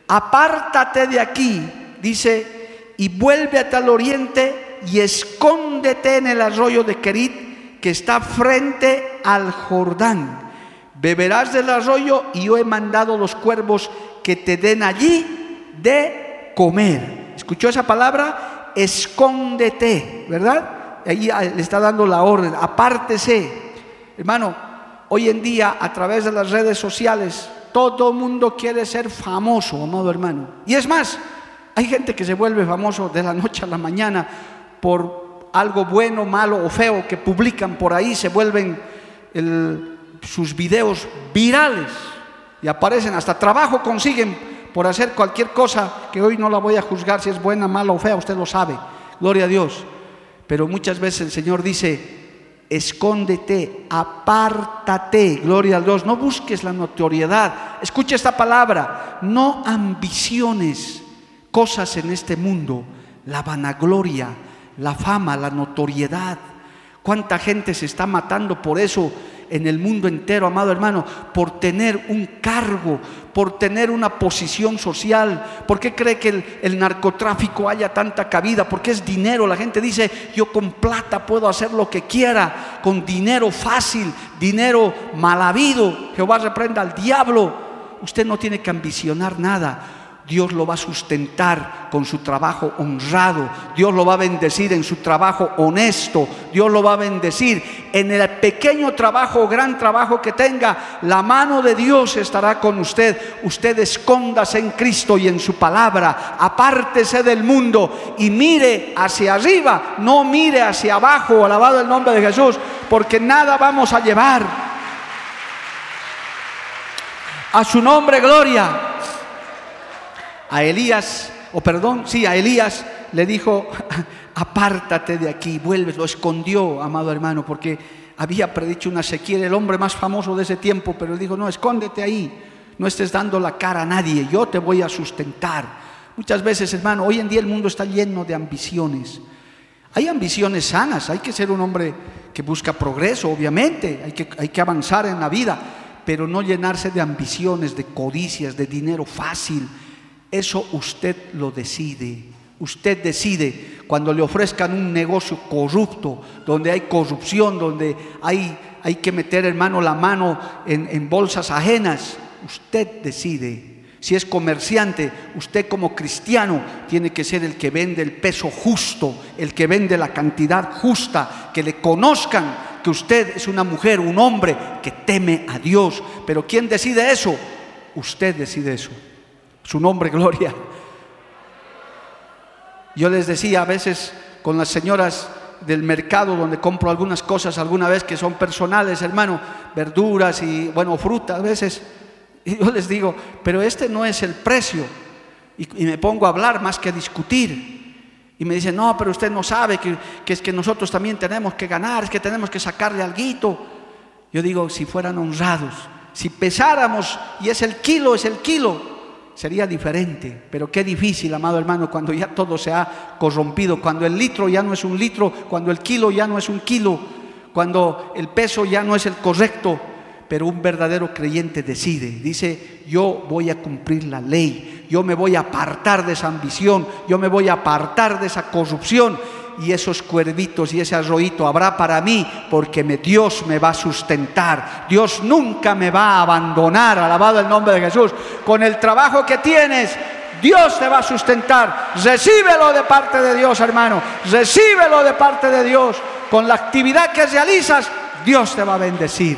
apártate de aquí, dice, y vuélvete al oriente y escóndete en el arroyo de Kerit que está frente al Jordán. Beberás del arroyo y yo he mandado los cuervos que te den allí de comer. ¿Escuchó esa palabra? escóndete, ¿verdad? Ahí le está dando la orden, apártese. Hermano, hoy en día a través de las redes sociales, todo mundo quiere ser famoso, amado hermano. Y es más, hay gente que se vuelve famoso de la noche a la mañana por algo bueno, malo o feo que publican por ahí, se vuelven sus videos virales y aparecen, hasta trabajo consiguen por hacer cualquier cosa que hoy no la voy a juzgar si es buena, mala o fea, usted lo sabe, gloria a Dios. Pero muchas veces el Señor dice, escóndete, apártate, gloria a Dios, no busques la notoriedad. Escucha esta palabra, no ambiciones cosas en este mundo, la vanagloria, la fama, la notoriedad. ¿Cuánta gente se está matando por eso? En el mundo entero, amado hermano, por tener un cargo, por tener una posición social. ¿Por qué cree que el, narcotráfico haya tanta cabida? Porque es dinero. La gente dice, yo con plata puedo hacer lo que quiera, con dinero fácil, dinero mal habido. Jehová reprenda al diablo. Usted no tiene que ambicionar nada. Dios lo va a sustentar con su trabajo honrado, Dios lo va a bendecir en su trabajo honesto, Dios lo va a bendecir en el pequeño trabajo o gran trabajo que tenga, la mano de Dios estará con usted. Usted escóndase en Cristo y en su palabra, apártese del mundo y mire hacia arriba, no mire hacia abajo, alabado el nombre de Jesús, porque nada vamos a llevar. A su nombre, gloria a Elías, o perdón, sí, a Elías le dijo, apártate de aquí, vuelves, lo escondió, amado hermano, porque había predicho una sequía, el hombre más famoso de ese tiempo, pero él dijo, no, escóndete ahí, no estés dando la cara a nadie, yo te voy a sustentar. Muchas veces, hermano, hoy en día el mundo está lleno de ambiciones. Hay ambiciones sanas, hay que ser un hombre que busca progreso, obviamente, hay que, hay que avanzar en la vida, pero no llenarse de ambiciones, de codicias, de dinero fácil. Eso usted lo decide. Usted decide cuando le ofrezcan un negocio corrupto, donde hay corrupción, donde hay, hay que meter, hermano, la mano en, en bolsas ajenas. Usted decide si es comerciante, usted como cristiano tiene que ser el que vende el peso justo, el que vende la cantidad justa, que le conozcan que usted es una mujer, un hombre que teme a Dios. Pero ¿quién decide eso? Usted decide eso. Su nombre, gloria. Yo les decía a veces con las señoras del mercado donde compro algunas cosas alguna vez que son personales, hermano, verduras y, bueno, fruta a veces y yo les digo, pero este no es el precio. Y, me pongo a hablar más que a discutir. Y me dicen, no, pero usted no sabe que, es que nosotros también tenemos que ganar, es que tenemos que sacarle algo. Yo digo, si fueran honrados, si pesáramos y es el kilo, es el kilo, sería diferente. Pero qué difícil, amado hermano, cuando ya todo se ha corrompido, cuando el litro ya no es un litro, cuando el kilo ya no es un kilo, cuando el peso ya no es el correcto, pero un verdadero creyente decide, dice, yo voy a cumplir la ley, yo me voy a apartar de esa ambición, yo me voy a apartar de esa corrupción y esos cuervitos y ese arroyito habrá para mí porque me, Dios me va a sustentar, Dios nunca me va a abandonar, alabado el nombre de Jesús, con el trabajo que tienes. Dios te va a sustentar. Recíbelo de parte de Dios, hermano. Recíbelo de parte de Dios. Con la actividad que realizas, Dios te va a bendecir.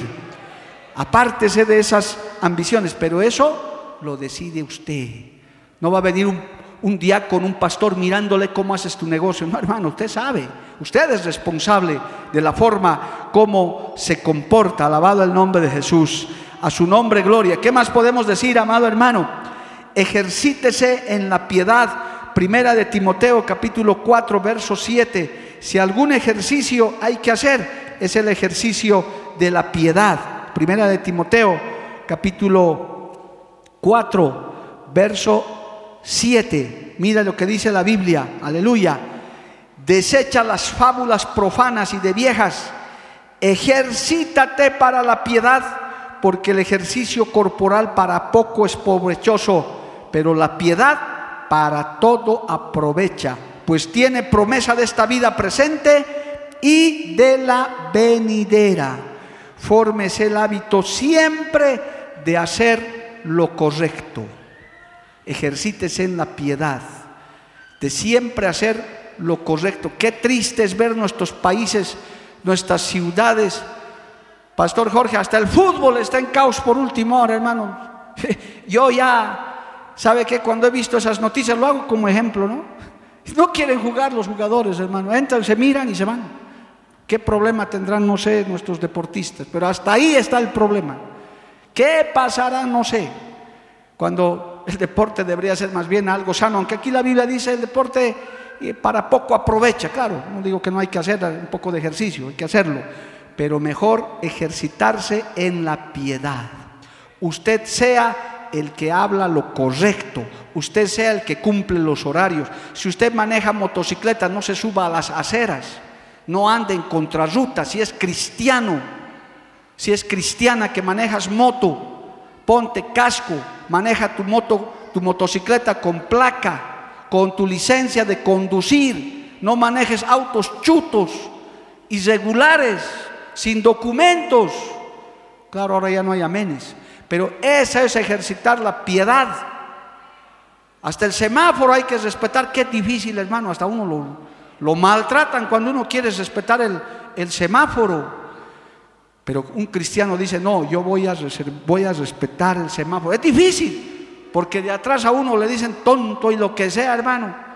Apártese de esas ambiciones, pero eso lo decide usted. No va a venir un, un diácono, un pastor mirándole cómo haces tu negocio. No, hermano, usted sabe. Usted es responsable de la forma como se comporta. Alabado el nombre de Jesús. A su nombre, gloria. ¿Qué más podemos decir, amado hermano? Ejercítese en la piedad. Primera de Timoteo, capítulo 4, verso 7. Si algún ejercicio hay que hacer, es el ejercicio de la piedad. Primera de Timoteo, capítulo 4, verso 7. Mira lo que dice la Biblia, aleluya. Desecha las fábulas profanas y de viejas. Ejercítate para la piedad, porque el ejercicio corporal para poco es provechoso, pero la piedad para todo aprovecha, pues tiene promesa de esta vida presente y de la venidera fórmese el hábito siempre de hacer lo correcto. Ejercítese en la piedad, de siempre hacer lo correcto. Qué triste es ver nuestros países, nuestras ciudades. Pastor Jorge, hasta el fútbol está en caos por último hora, hermano. Yo ya, ¿sabe qué? Cuando he visto esas noticias, lo hago como ejemplo, ¿no? No quieren jugar los jugadores, hermano. Entran, se miran y se van. ¿Qué problema tendrán, no sé, nuestros deportistas? Pero hasta ahí está el problema. ¿Qué pasará? No sé. Cuando el deporte debería ser más bien algo sano, aunque aquí la Biblia dice el deporte eh, para poco aprovecha, claro, no digo que no hay que hacer un poco de ejercicio, hay que hacerlo, pero mejor ejercitarse en la piedad. Usted sea el que habla lo correcto, usted sea el que cumple los horarios. Si usted maneja motocicleta, no se suba a las aceras no ande en contrarruta, si es cristiano, si es cristiana que manejas moto, ponte casco, maneja tu moto, tu motocicleta con placa, con tu licencia de conducir, no manejes autos chutos, irregulares, sin documentos. Claro, ahora ya no hay amenes, pero esa es ejercitar la piedad. Hasta el semáforo hay que respetar, qué difícil hermano, hasta uno lo, maltratan cuando uno quiere respetar el, semáforo. Pero un cristiano dice, no, yo voy a, respetar el semáforo. Es difícil, porque de atrás a uno le dicen tonto y lo que sea, hermano.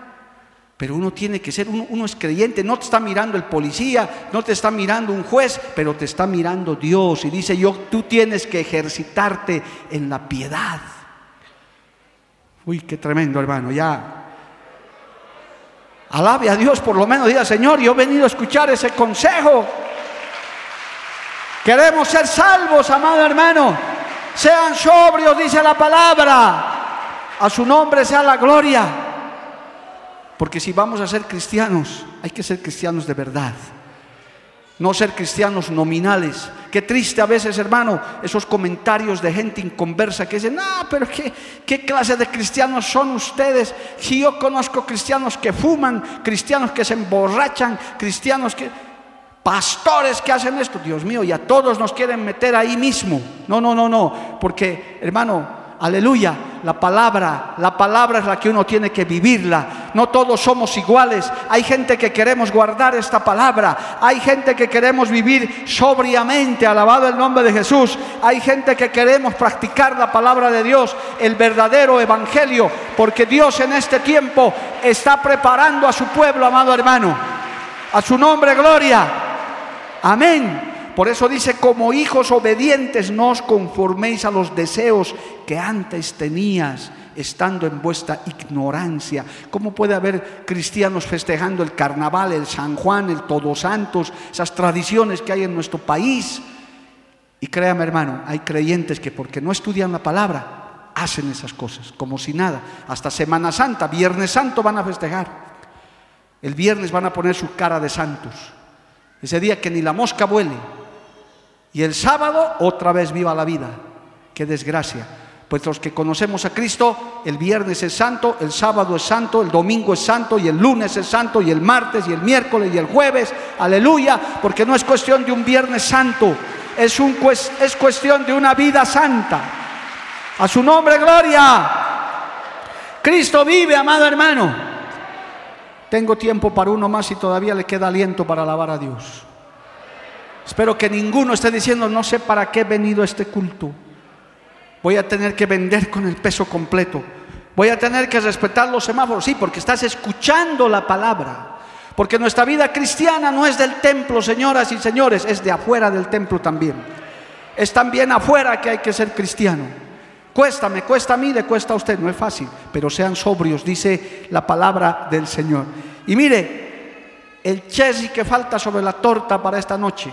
Pero uno tiene que ser, uno, uno, es creyente, no te está mirando el policía, no te está mirando un juez, pero te está mirando Dios y dice, yo, tú tienes que ejercitarte en la piedad. Uy, qué tremendo, hermano, ya Alabe a Dios, por lo menos diga, Señor, yo he venido a escuchar ese consejo. Queremos ser salvos, amado hermano. Sean sobrios, dice la palabra. A su nombre sea la gloria. Porque si vamos a ser cristianos, hay que ser cristianos de verdad. no ser cristianos nominales. Qué triste a veces, hermano, esos comentarios de gente inconversa que dicen, no, pero ¿qué, ¿qué clase de cristianos son ustedes? Si yo conozco cristianos que fuman, cristianos que se emborrachan, cristianos que... Pastores que hacen esto, Dios mío, y a todos nos quieren meter ahí mismo. No, no, no, no, porque, hermano, Aleluya. La palabra, la palabra es la que uno tiene que vivirla. No todos somos iguales. Hay gente que queremos guardar esta palabra. Hay gente que queremos vivir sobriamente, alabado el nombre de Jesús. Hay gente que queremos practicar la palabra de Dios, el verdadero evangelio, porque Dios en este tiempo está preparando a su pueblo, amado hermano. A su nombre, gloria. Amén. Por eso dice, como hijos obedientes no os conforméis a los deseos que antes tenías estando en vuestra ignorancia. ¿Cómo puede haber cristianos festejando el carnaval, el San Juan, el Todos Santos, esas tradiciones que hay en nuestro país? Y créame hermano, hay creyentes que porque no estudian la palabra, hacen esas cosas, como si nada. Hasta Semana Santa, Viernes Santo van a festejar. El viernes van a poner su cara de santos. Ese día que ni la mosca vuele, y el sábado otra vez viva la vida. Qué desgracia. Pues los que conocemos a Cristo, el viernes es santo, el sábado es santo, el domingo es santo y el lunes es santo y el martes y el miércoles y el jueves. Aleluya, porque no es cuestión de un viernes santo, es, un, es cuestión de una vida santa. A su nombre, gloria. Cristo vive, amado hermano. Tengo tiempo para uno más y todavía le queda aliento para alabar a Dios. Espero que ninguno esté diciendo, no sé para qué he venido a este culto. Voy a tener que vender con el peso completo. Voy a tener que respetar los semáforos. Sí, porque estás escuchando la palabra. Porque nuestra vida cristiana no es del templo, señoras y señores, es de afuera del templo también. Es también afuera que hay que ser cristiano. Cuesta, me cuesta a mí, le cuesta a usted, no es fácil, pero sean sobrios, dice la palabra del Señor. Y mire, el chesi que falta sobre la torta para esta noche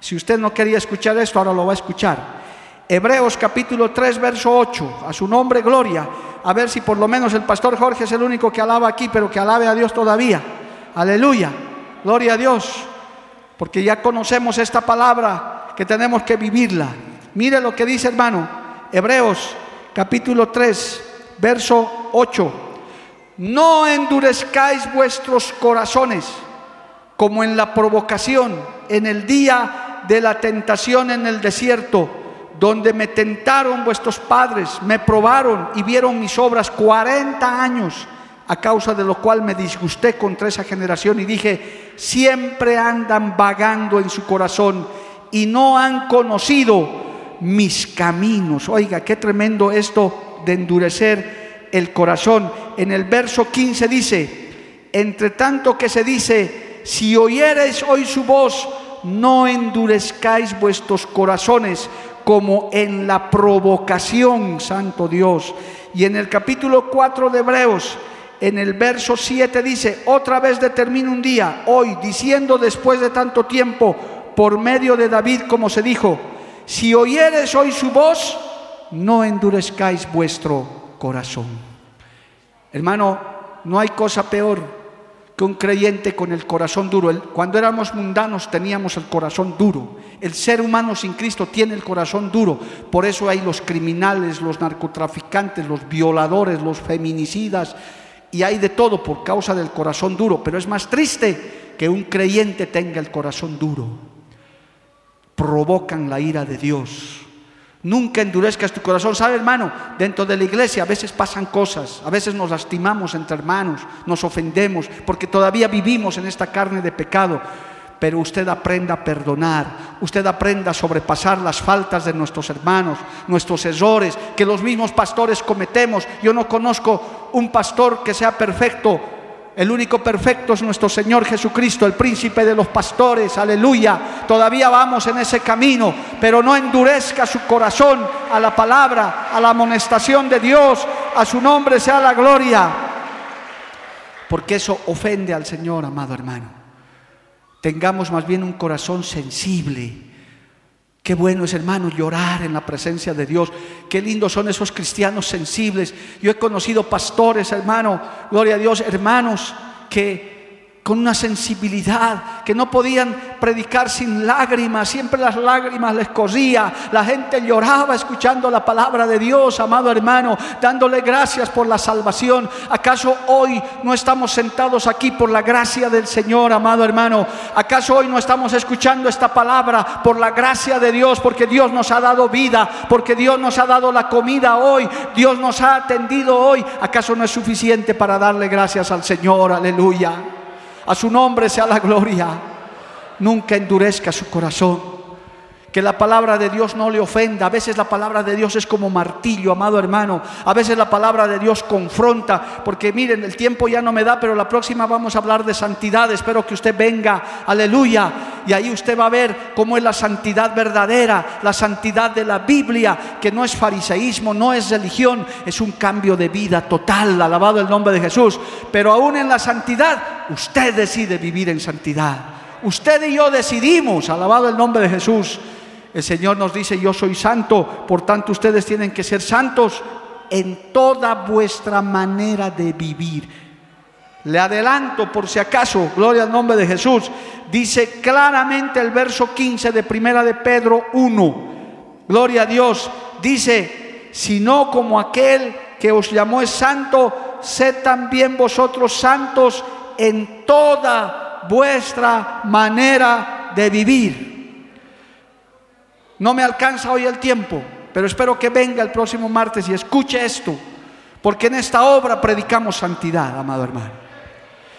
si usted no quería escuchar esto, ahora lo va a escuchar. Hebreos capítulo 3, verso 8. A su nombre, gloria. A ver si por lo menos el pastor Jorge es el único que alaba aquí, pero que alabe a Dios todavía. Aleluya. Gloria a Dios. Porque ya conocemos esta palabra que tenemos que vivirla. Mire lo que dice hermano. Hebreos capítulo 3, verso 8. No endurezcáis vuestros corazones como en la provocación, en el día de la tentación en el desierto, donde me tentaron vuestros padres, me probaron y vieron mis obras 40 años, a causa de lo cual me disgusté contra esa generación y dije, siempre andan vagando en su corazón y no han conocido mis caminos. Oiga, qué tremendo esto de endurecer el corazón. En el verso 15 dice, entre tanto que se dice, si oyereis hoy su voz, no endurezcáis vuestros corazones como en la provocación, Santo Dios. Y en el capítulo 4 de Hebreos, en el verso 7 dice, otra vez determina un día, hoy, diciendo después de tanto tiempo, por medio de David, como se dijo, si oyeres hoy su voz, no endurezcáis vuestro corazón. Hermano, no hay cosa peor un creyente con el corazón duro, cuando éramos mundanos teníamos el corazón duro. El ser humano sin Cristo tiene el corazón duro. Por eso hay los criminales, los narcotraficantes, los violadores, los feminicidas, y hay de todo por causa del corazón duro. Pero es más triste que un creyente tenga el corazón duro. Provocan la ira de Dios. Nunca endurezcas tu corazón. ¿Sabe, hermano? Dentro de la iglesia a veces pasan cosas, a veces nos lastimamos entre hermanos, nos ofendemos, porque todavía vivimos en esta carne de pecado. Pero usted aprenda a perdonar, usted aprenda a sobrepasar las faltas de nuestros hermanos, nuestros errores que los mismos pastores cometemos. Yo no conozco un pastor que sea perfecto, el único perfecto es nuestro Señor Jesucristo, el príncipe de los pastores, aleluya. Todavía vamos en ese camino, pero no endurezca su corazón a la palabra, a la amonestación de Dios, a su nombre sea la gloria. Porque eso ofende al Señor, amado hermano. Tengamos más bien un corazón sensible Qué bueno es, hermano, llorar en la presencia de Dios. Qué lindos son esos cristianos sensibles. Yo he conocido pastores, hermano, gloria a Dios, hermanos, que con una sensibilidad, que no podían predicar sin lágrimas, siempre las lágrimas les corría, la gente lloraba escuchando la palabra de Dios, amado hermano, dándole gracias por la salvación. ¿Acaso hoy no estamos sentados aquí por la gracia del Señor, amado hermano? ¿Acaso hoy no estamos escuchando esta palabra por la gracia de Dios, porque Dios nos ha dado vida, porque Dios nos ha dado la comida hoy, Dios nos ha atendido hoy? ¿Acaso no es suficiente para darle gracias al Señor? Aleluya. A su nombre sea la gloria. Nunca endurezca su corazón. Que la palabra de Dios no le ofenda. A veces la palabra de Dios es como martillo, amado hermano. A veces la palabra de Dios confronta. Porque miren, el tiempo ya no me da, pero la próxima vamos a hablar de santidad. Espero que usted venga. Aleluya. Y ahí usted va a ver cómo es la santidad verdadera, la santidad de la Biblia, que no es fariseísmo, no es religión, es un cambio de vida total. Alabado el nombre de Jesús. Pero aún en la santidad, usted decide vivir en santidad. Usted y yo decidimos, alabado el nombre de Jesús. El Señor nos dice, yo soy santo, por tanto ustedes tienen que ser santos en toda vuestra manera de vivir. Le adelanto por si acaso, gloria al nombre de Jesús, dice claramente el verso 15 de Primera de Pedro 1. Gloria a Dios, dice, sino como aquel que os llamó es santo, sed también vosotros santos en toda vuestra manera de vivir. No me alcanza hoy el tiempo, pero espero que venga el próximo martes y escuche esto, porque en esta obra predicamos santidad, amado hermano.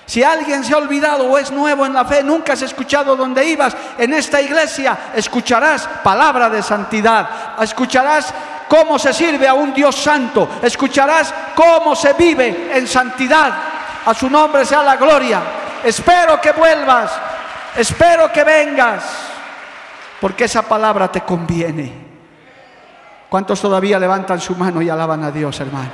Si alguien se ha olvidado o es nuevo en la fe, nunca has escuchado donde ibas, en esta iglesia escucharás palabra de santidad, escucharás cómo se sirve a un Dios santo, escucharás cómo se vive en santidad. A su nombre sea la gloria. Espero que vuelvas, espero que vengas porque esa palabra te conviene. ¿Cuántos todavía levantan su mano y alaban a Dios, hermano?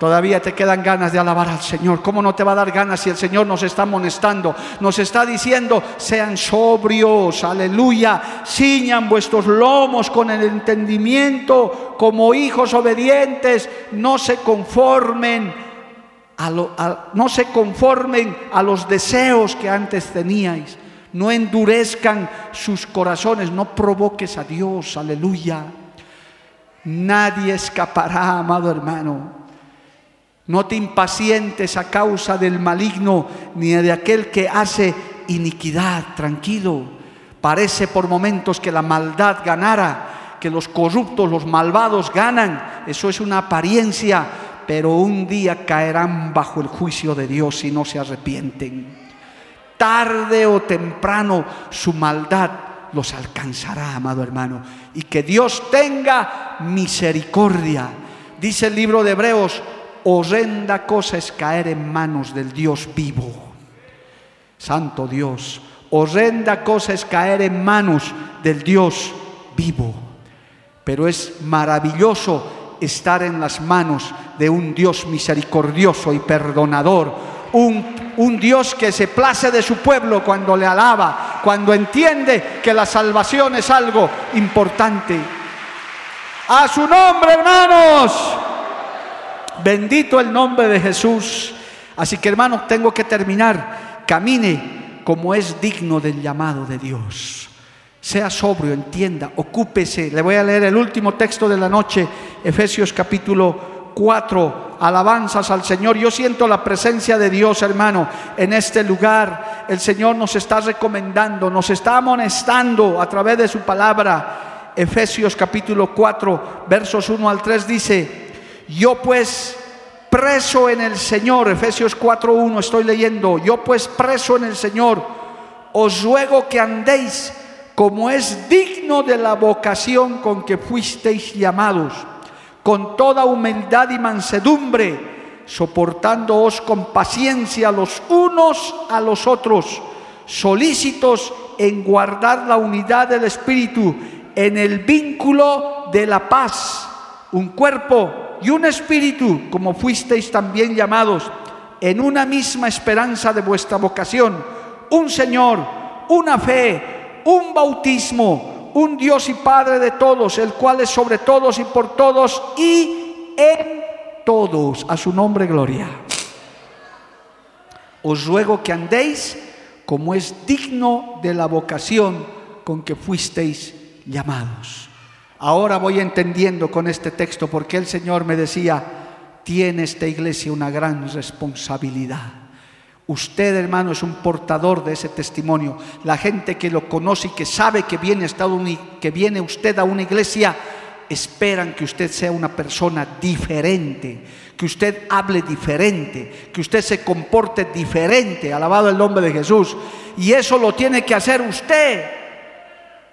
Todavía te quedan ganas de alabar al Señor. ¿Cómo no te va a dar ganas si el Señor nos está amonestando? Nos está diciendo, sean sobrios, aleluya, ciñan vuestros lomos con el entendimiento, como hijos obedientes, no se conformen a no se conformen a los deseos que antes teníais no endurezcan sus corazones, no provoques a Dios, aleluya. Nadie escapará, amado hermano. No te impacientes a causa del maligno ni de aquel que hace iniquidad, tranquilo. Parece por momentos que la maldad ganara, que los corruptos, los malvados ganan. Eso es una apariencia, pero un día caerán bajo el juicio de Dios si no se arrepienten tarde o temprano su maldad los alcanzará, amado hermano. Y que Dios tenga misericordia. Dice el libro de Hebreos, horrenda cosa es caer en manos del Dios vivo. Santo Dios, horrenda cosa es caer en manos del Dios vivo. Pero es maravilloso estar en las manos de un Dios misericordioso y perdonador, un Dios que se place de su pueblo cuando le alaba, cuando entiende que la salvación es algo importante. A su nombre, hermanos. Bendito el nombre de Jesús. Así que, hermanos, tengo que terminar. Camine como es digno del llamado de Dios. Sea sobrio, entienda, ocúpese. Le voy a leer el último texto de la noche, Efesios capítulo cuatro alabanzas al Señor. Yo siento la presencia de Dios, hermano, en este lugar. El Señor nos está recomendando, nos está amonestando a través de su palabra. Efesios capítulo 4, versos 1 al 3 dice, yo pues preso en el Señor, Efesios 4.1 estoy leyendo, yo pues preso en el Señor, os ruego que andéis como es digno de la vocación con que fuisteis llamados con toda humildad y mansedumbre, soportándoos con paciencia los unos a los otros, solícitos en guardar la unidad del Espíritu, en el vínculo de la paz, un cuerpo y un espíritu, como fuisteis también llamados, en una misma esperanza de vuestra vocación, un Señor, una fe, un bautismo, un Dios y Padre de todos, el cual es sobre todos y por todos y en todos. A su nombre, gloria. Os ruego que andéis como es digno de la vocación con que fuisteis llamados. Ahora voy entendiendo con este texto porque el Señor me decía, tiene esta iglesia una gran responsabilidad. Usted, hermano, es un portador de ese testimonio. La gente que lo conoce y que sabe que viene, que viene usted a una iglesia, esperan que usted sea una persona diferente, que usted hable diferente, que usted se comporte diferente, alabado el nombre de Jesús. Y eso lo tiene que hacer usted.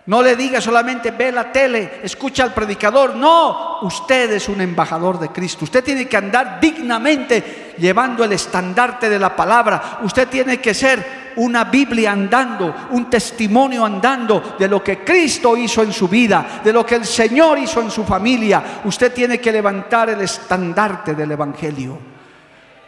No le diga solamente ve la tele, escucha al predicador. No, usted es un embajador de Cristo. Usted tiene que andar dignamente llevando el estandarte de la palabra. Usted tiene que ser una Biblia andando, un testimonio andando de lo que Cristo hizo en su vida, de lo que el Señor hizo en su familia. Usted tiene que levantar el estandarte del Evangelio.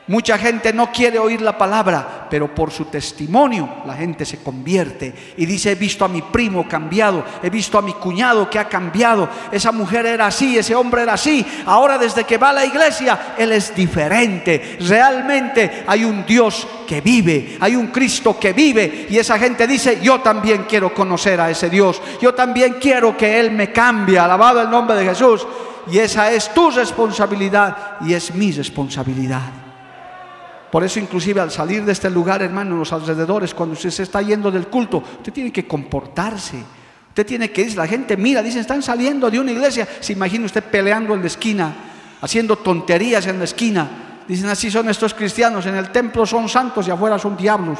Mucha gente no quiere oír la palabra, pero por su testimonio la gente se convierte y dice, he visto a mi primo cambiado, he visto a mi cuñado que ha cambiado, esa mujer era así, ese hombre era así, ahora desde que va a la iglesia, él es diferente. Realmente hay un Dios que vive, hay un Cristo que vive y esa gente dice, yo también quiero conocer a ese Dios, yo también quiero que Él me cambie, alabado el nombre de Jesús. Y esa es tu responsabilidad y es mi responsabilidad. Por eso inclusive al salir de este lugar, hermano, los alrededores, cuando usted se está yendo del culto, usted tiene que comportarse. Usted tiene que ir, la gente mira, dicen, están saliendo de una iglesia. Se imagina usted peleando en la esquina, haciendo tonterías en la esquina. Dicen, así son estos cristianos, en el templo son santos y afuera son diablos.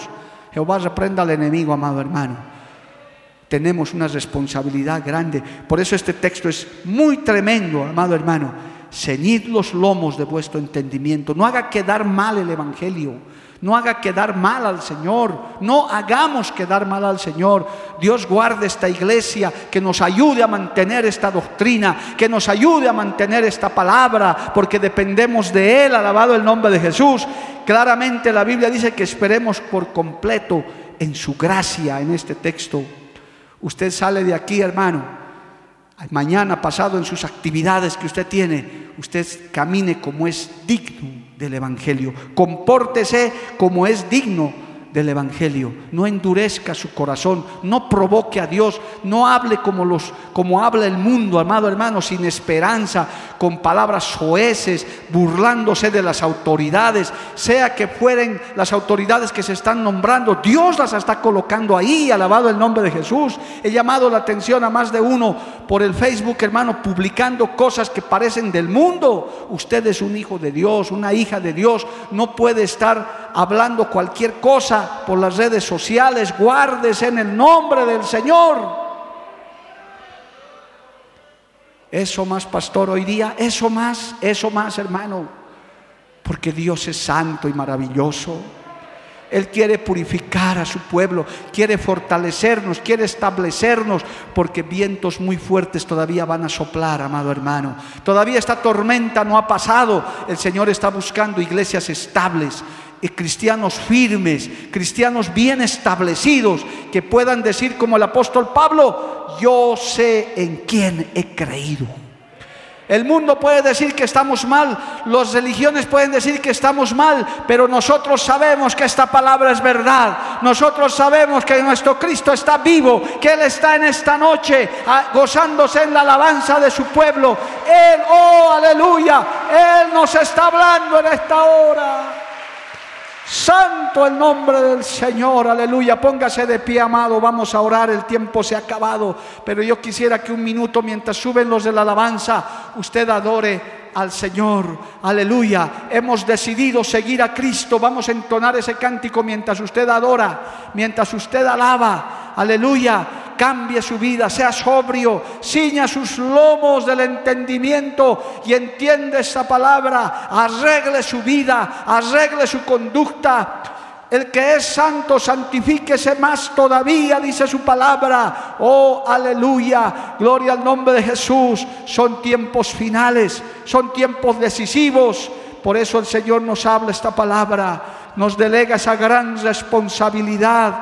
Jehová reprenda al enemigo, amado hermano. Tenemos una responsabilidad grande. Por eso este texto es muy tremendo, amado hermano ceñid los lomos de vuestro entendimiento. No haga quedar mal el Evangelio. No haga quedar mal al Señor. No hagamos quedar mal al Señor. Dios guarde esta iglesia, que nos ayude a mantener esta doctrina, que nos ayude a mantener esta palabra, porque dependemos de Él, alabado el nombre de Jesús. Claramente la Biblia dice que esperemos por completo en su gracia en este texto. Usted sale de aquí, hermano mañana, pasado, en sus actividades que usted tiene, usted camine como es digno del Evangelio. Compórtese como es digno del Evangelio. No endurezca su corazón, no provoque a Dios, no hable como, los, como habla el mundo, amado hermano, sin esperanza, con palabras soeces, burlándose de las autoridades, sea que fueren las autoridades que se están nombrando, Dios las está colocando ahí, alabado el nombre de Jesús. He llamado la atención a más de uno por el Facebook, hermano, publicando cosas que parecen del mundo. Usted es un hijo de Dios, una hija de Dios, no puede estar hablando cualquier cosa por las redes sociales, guárdese en el nombre del Señor. Eso más, pastor, hoy día, eso más, eso más, hermano, porque Dios es santo y maravilloso. Él quiere purificar a su pueblo, quiere fortalecernos, quiere establecernos, porque vientos muy fuertes todavía van a soplar, amado hermano. Todavía esta tormenta no ha pasado. El Señor está buscando iglesias estables, cristianos firmes, cristianos bien establecidos, que puedan decir como el apóstol Pablo, yo sé en quién he creído. El mundo puede decir que estamos mal, las religiones pueden decir que estamos mal, pero nosotros sabemos que esta palabra es verdad. Nosotros sabemos que nuestro Cristo está vivo, que Él está en esta noche ah, gozándose en la alabanza de su pueblo. Él, oh aleluya, Él nos está hablando en esta hora. Santo el nombre del Señor, aleluya. Póngase de pie, amado. Vamos a orar, el tiempo se ha acabado. Pero yo quisiera que un minuto, mientras suben los de la alabanza, usted adore al Señor, aleluya. Hemos decidido seguir a Cristo. Vamos a entonar ese cántico mientras usted adora, mientras usted alaba, aleluya cambie su vida, sea sobrio, ciña sus lomos del entendimiento y entiende esa palabra, arregle su vida, arregle su conducta. El que es santo, santifíquese más todavía, dice su palabra. Oh, aleluya, gloria al nombre de Jesús. Son tiempos finales, son tiempos decisivos. Por eso el Señor nos habla esta palabra, nos delega esa gran responsabilidad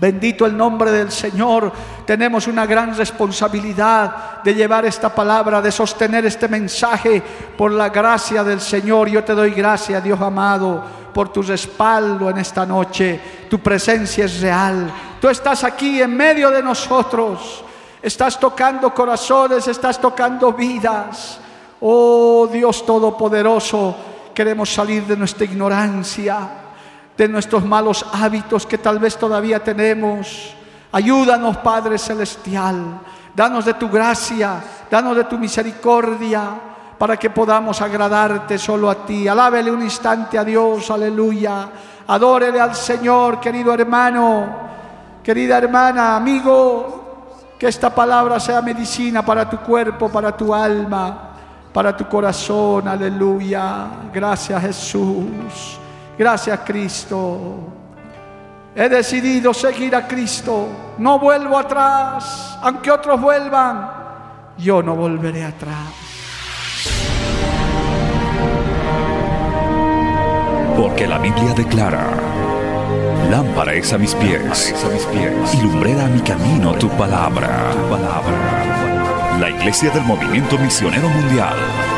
Bendito el nombre del Señor. Tenemos una gran responsabilidad de llevar esta palabra, de sostener este mensaje por la gracia del Señor. Yo te doy gracias, Dios amado, por tu respaldo en esta noche. Tu presencia es real. Tú estás aquí en medio de nosotros. Estás tocando corazones, estás tocando vidas. Oh Dios Todopoderoso, queremos salir de nuestra ignorancia de nuestros malos hábitos que tal vez todavía tenemos. Ayúdanos, Padre Celestial. Danos de tu gracia, danos de tu misericordia, para que podamos agradarte solo a ti. Alábele un instante a Dios, aleluya. Adórele al Señor, querido hermano, querida hermana, amigo. Que esta palabra sea medicina para tu cuerpo, para tu alma, para tu corazón, aleluya. Gracias Jesús. Gracias Cristo. He decidido seguir a Cristo. No vuelvo atrás. Aunque otros vuelvan, yo no volveré atrás. Porque la Biblia declara, lámpara es a mis pies, a mis pies y lumbrera a mi camino tu palabra. tu palabra. La Iglesia del Movimiento Misionero Mundial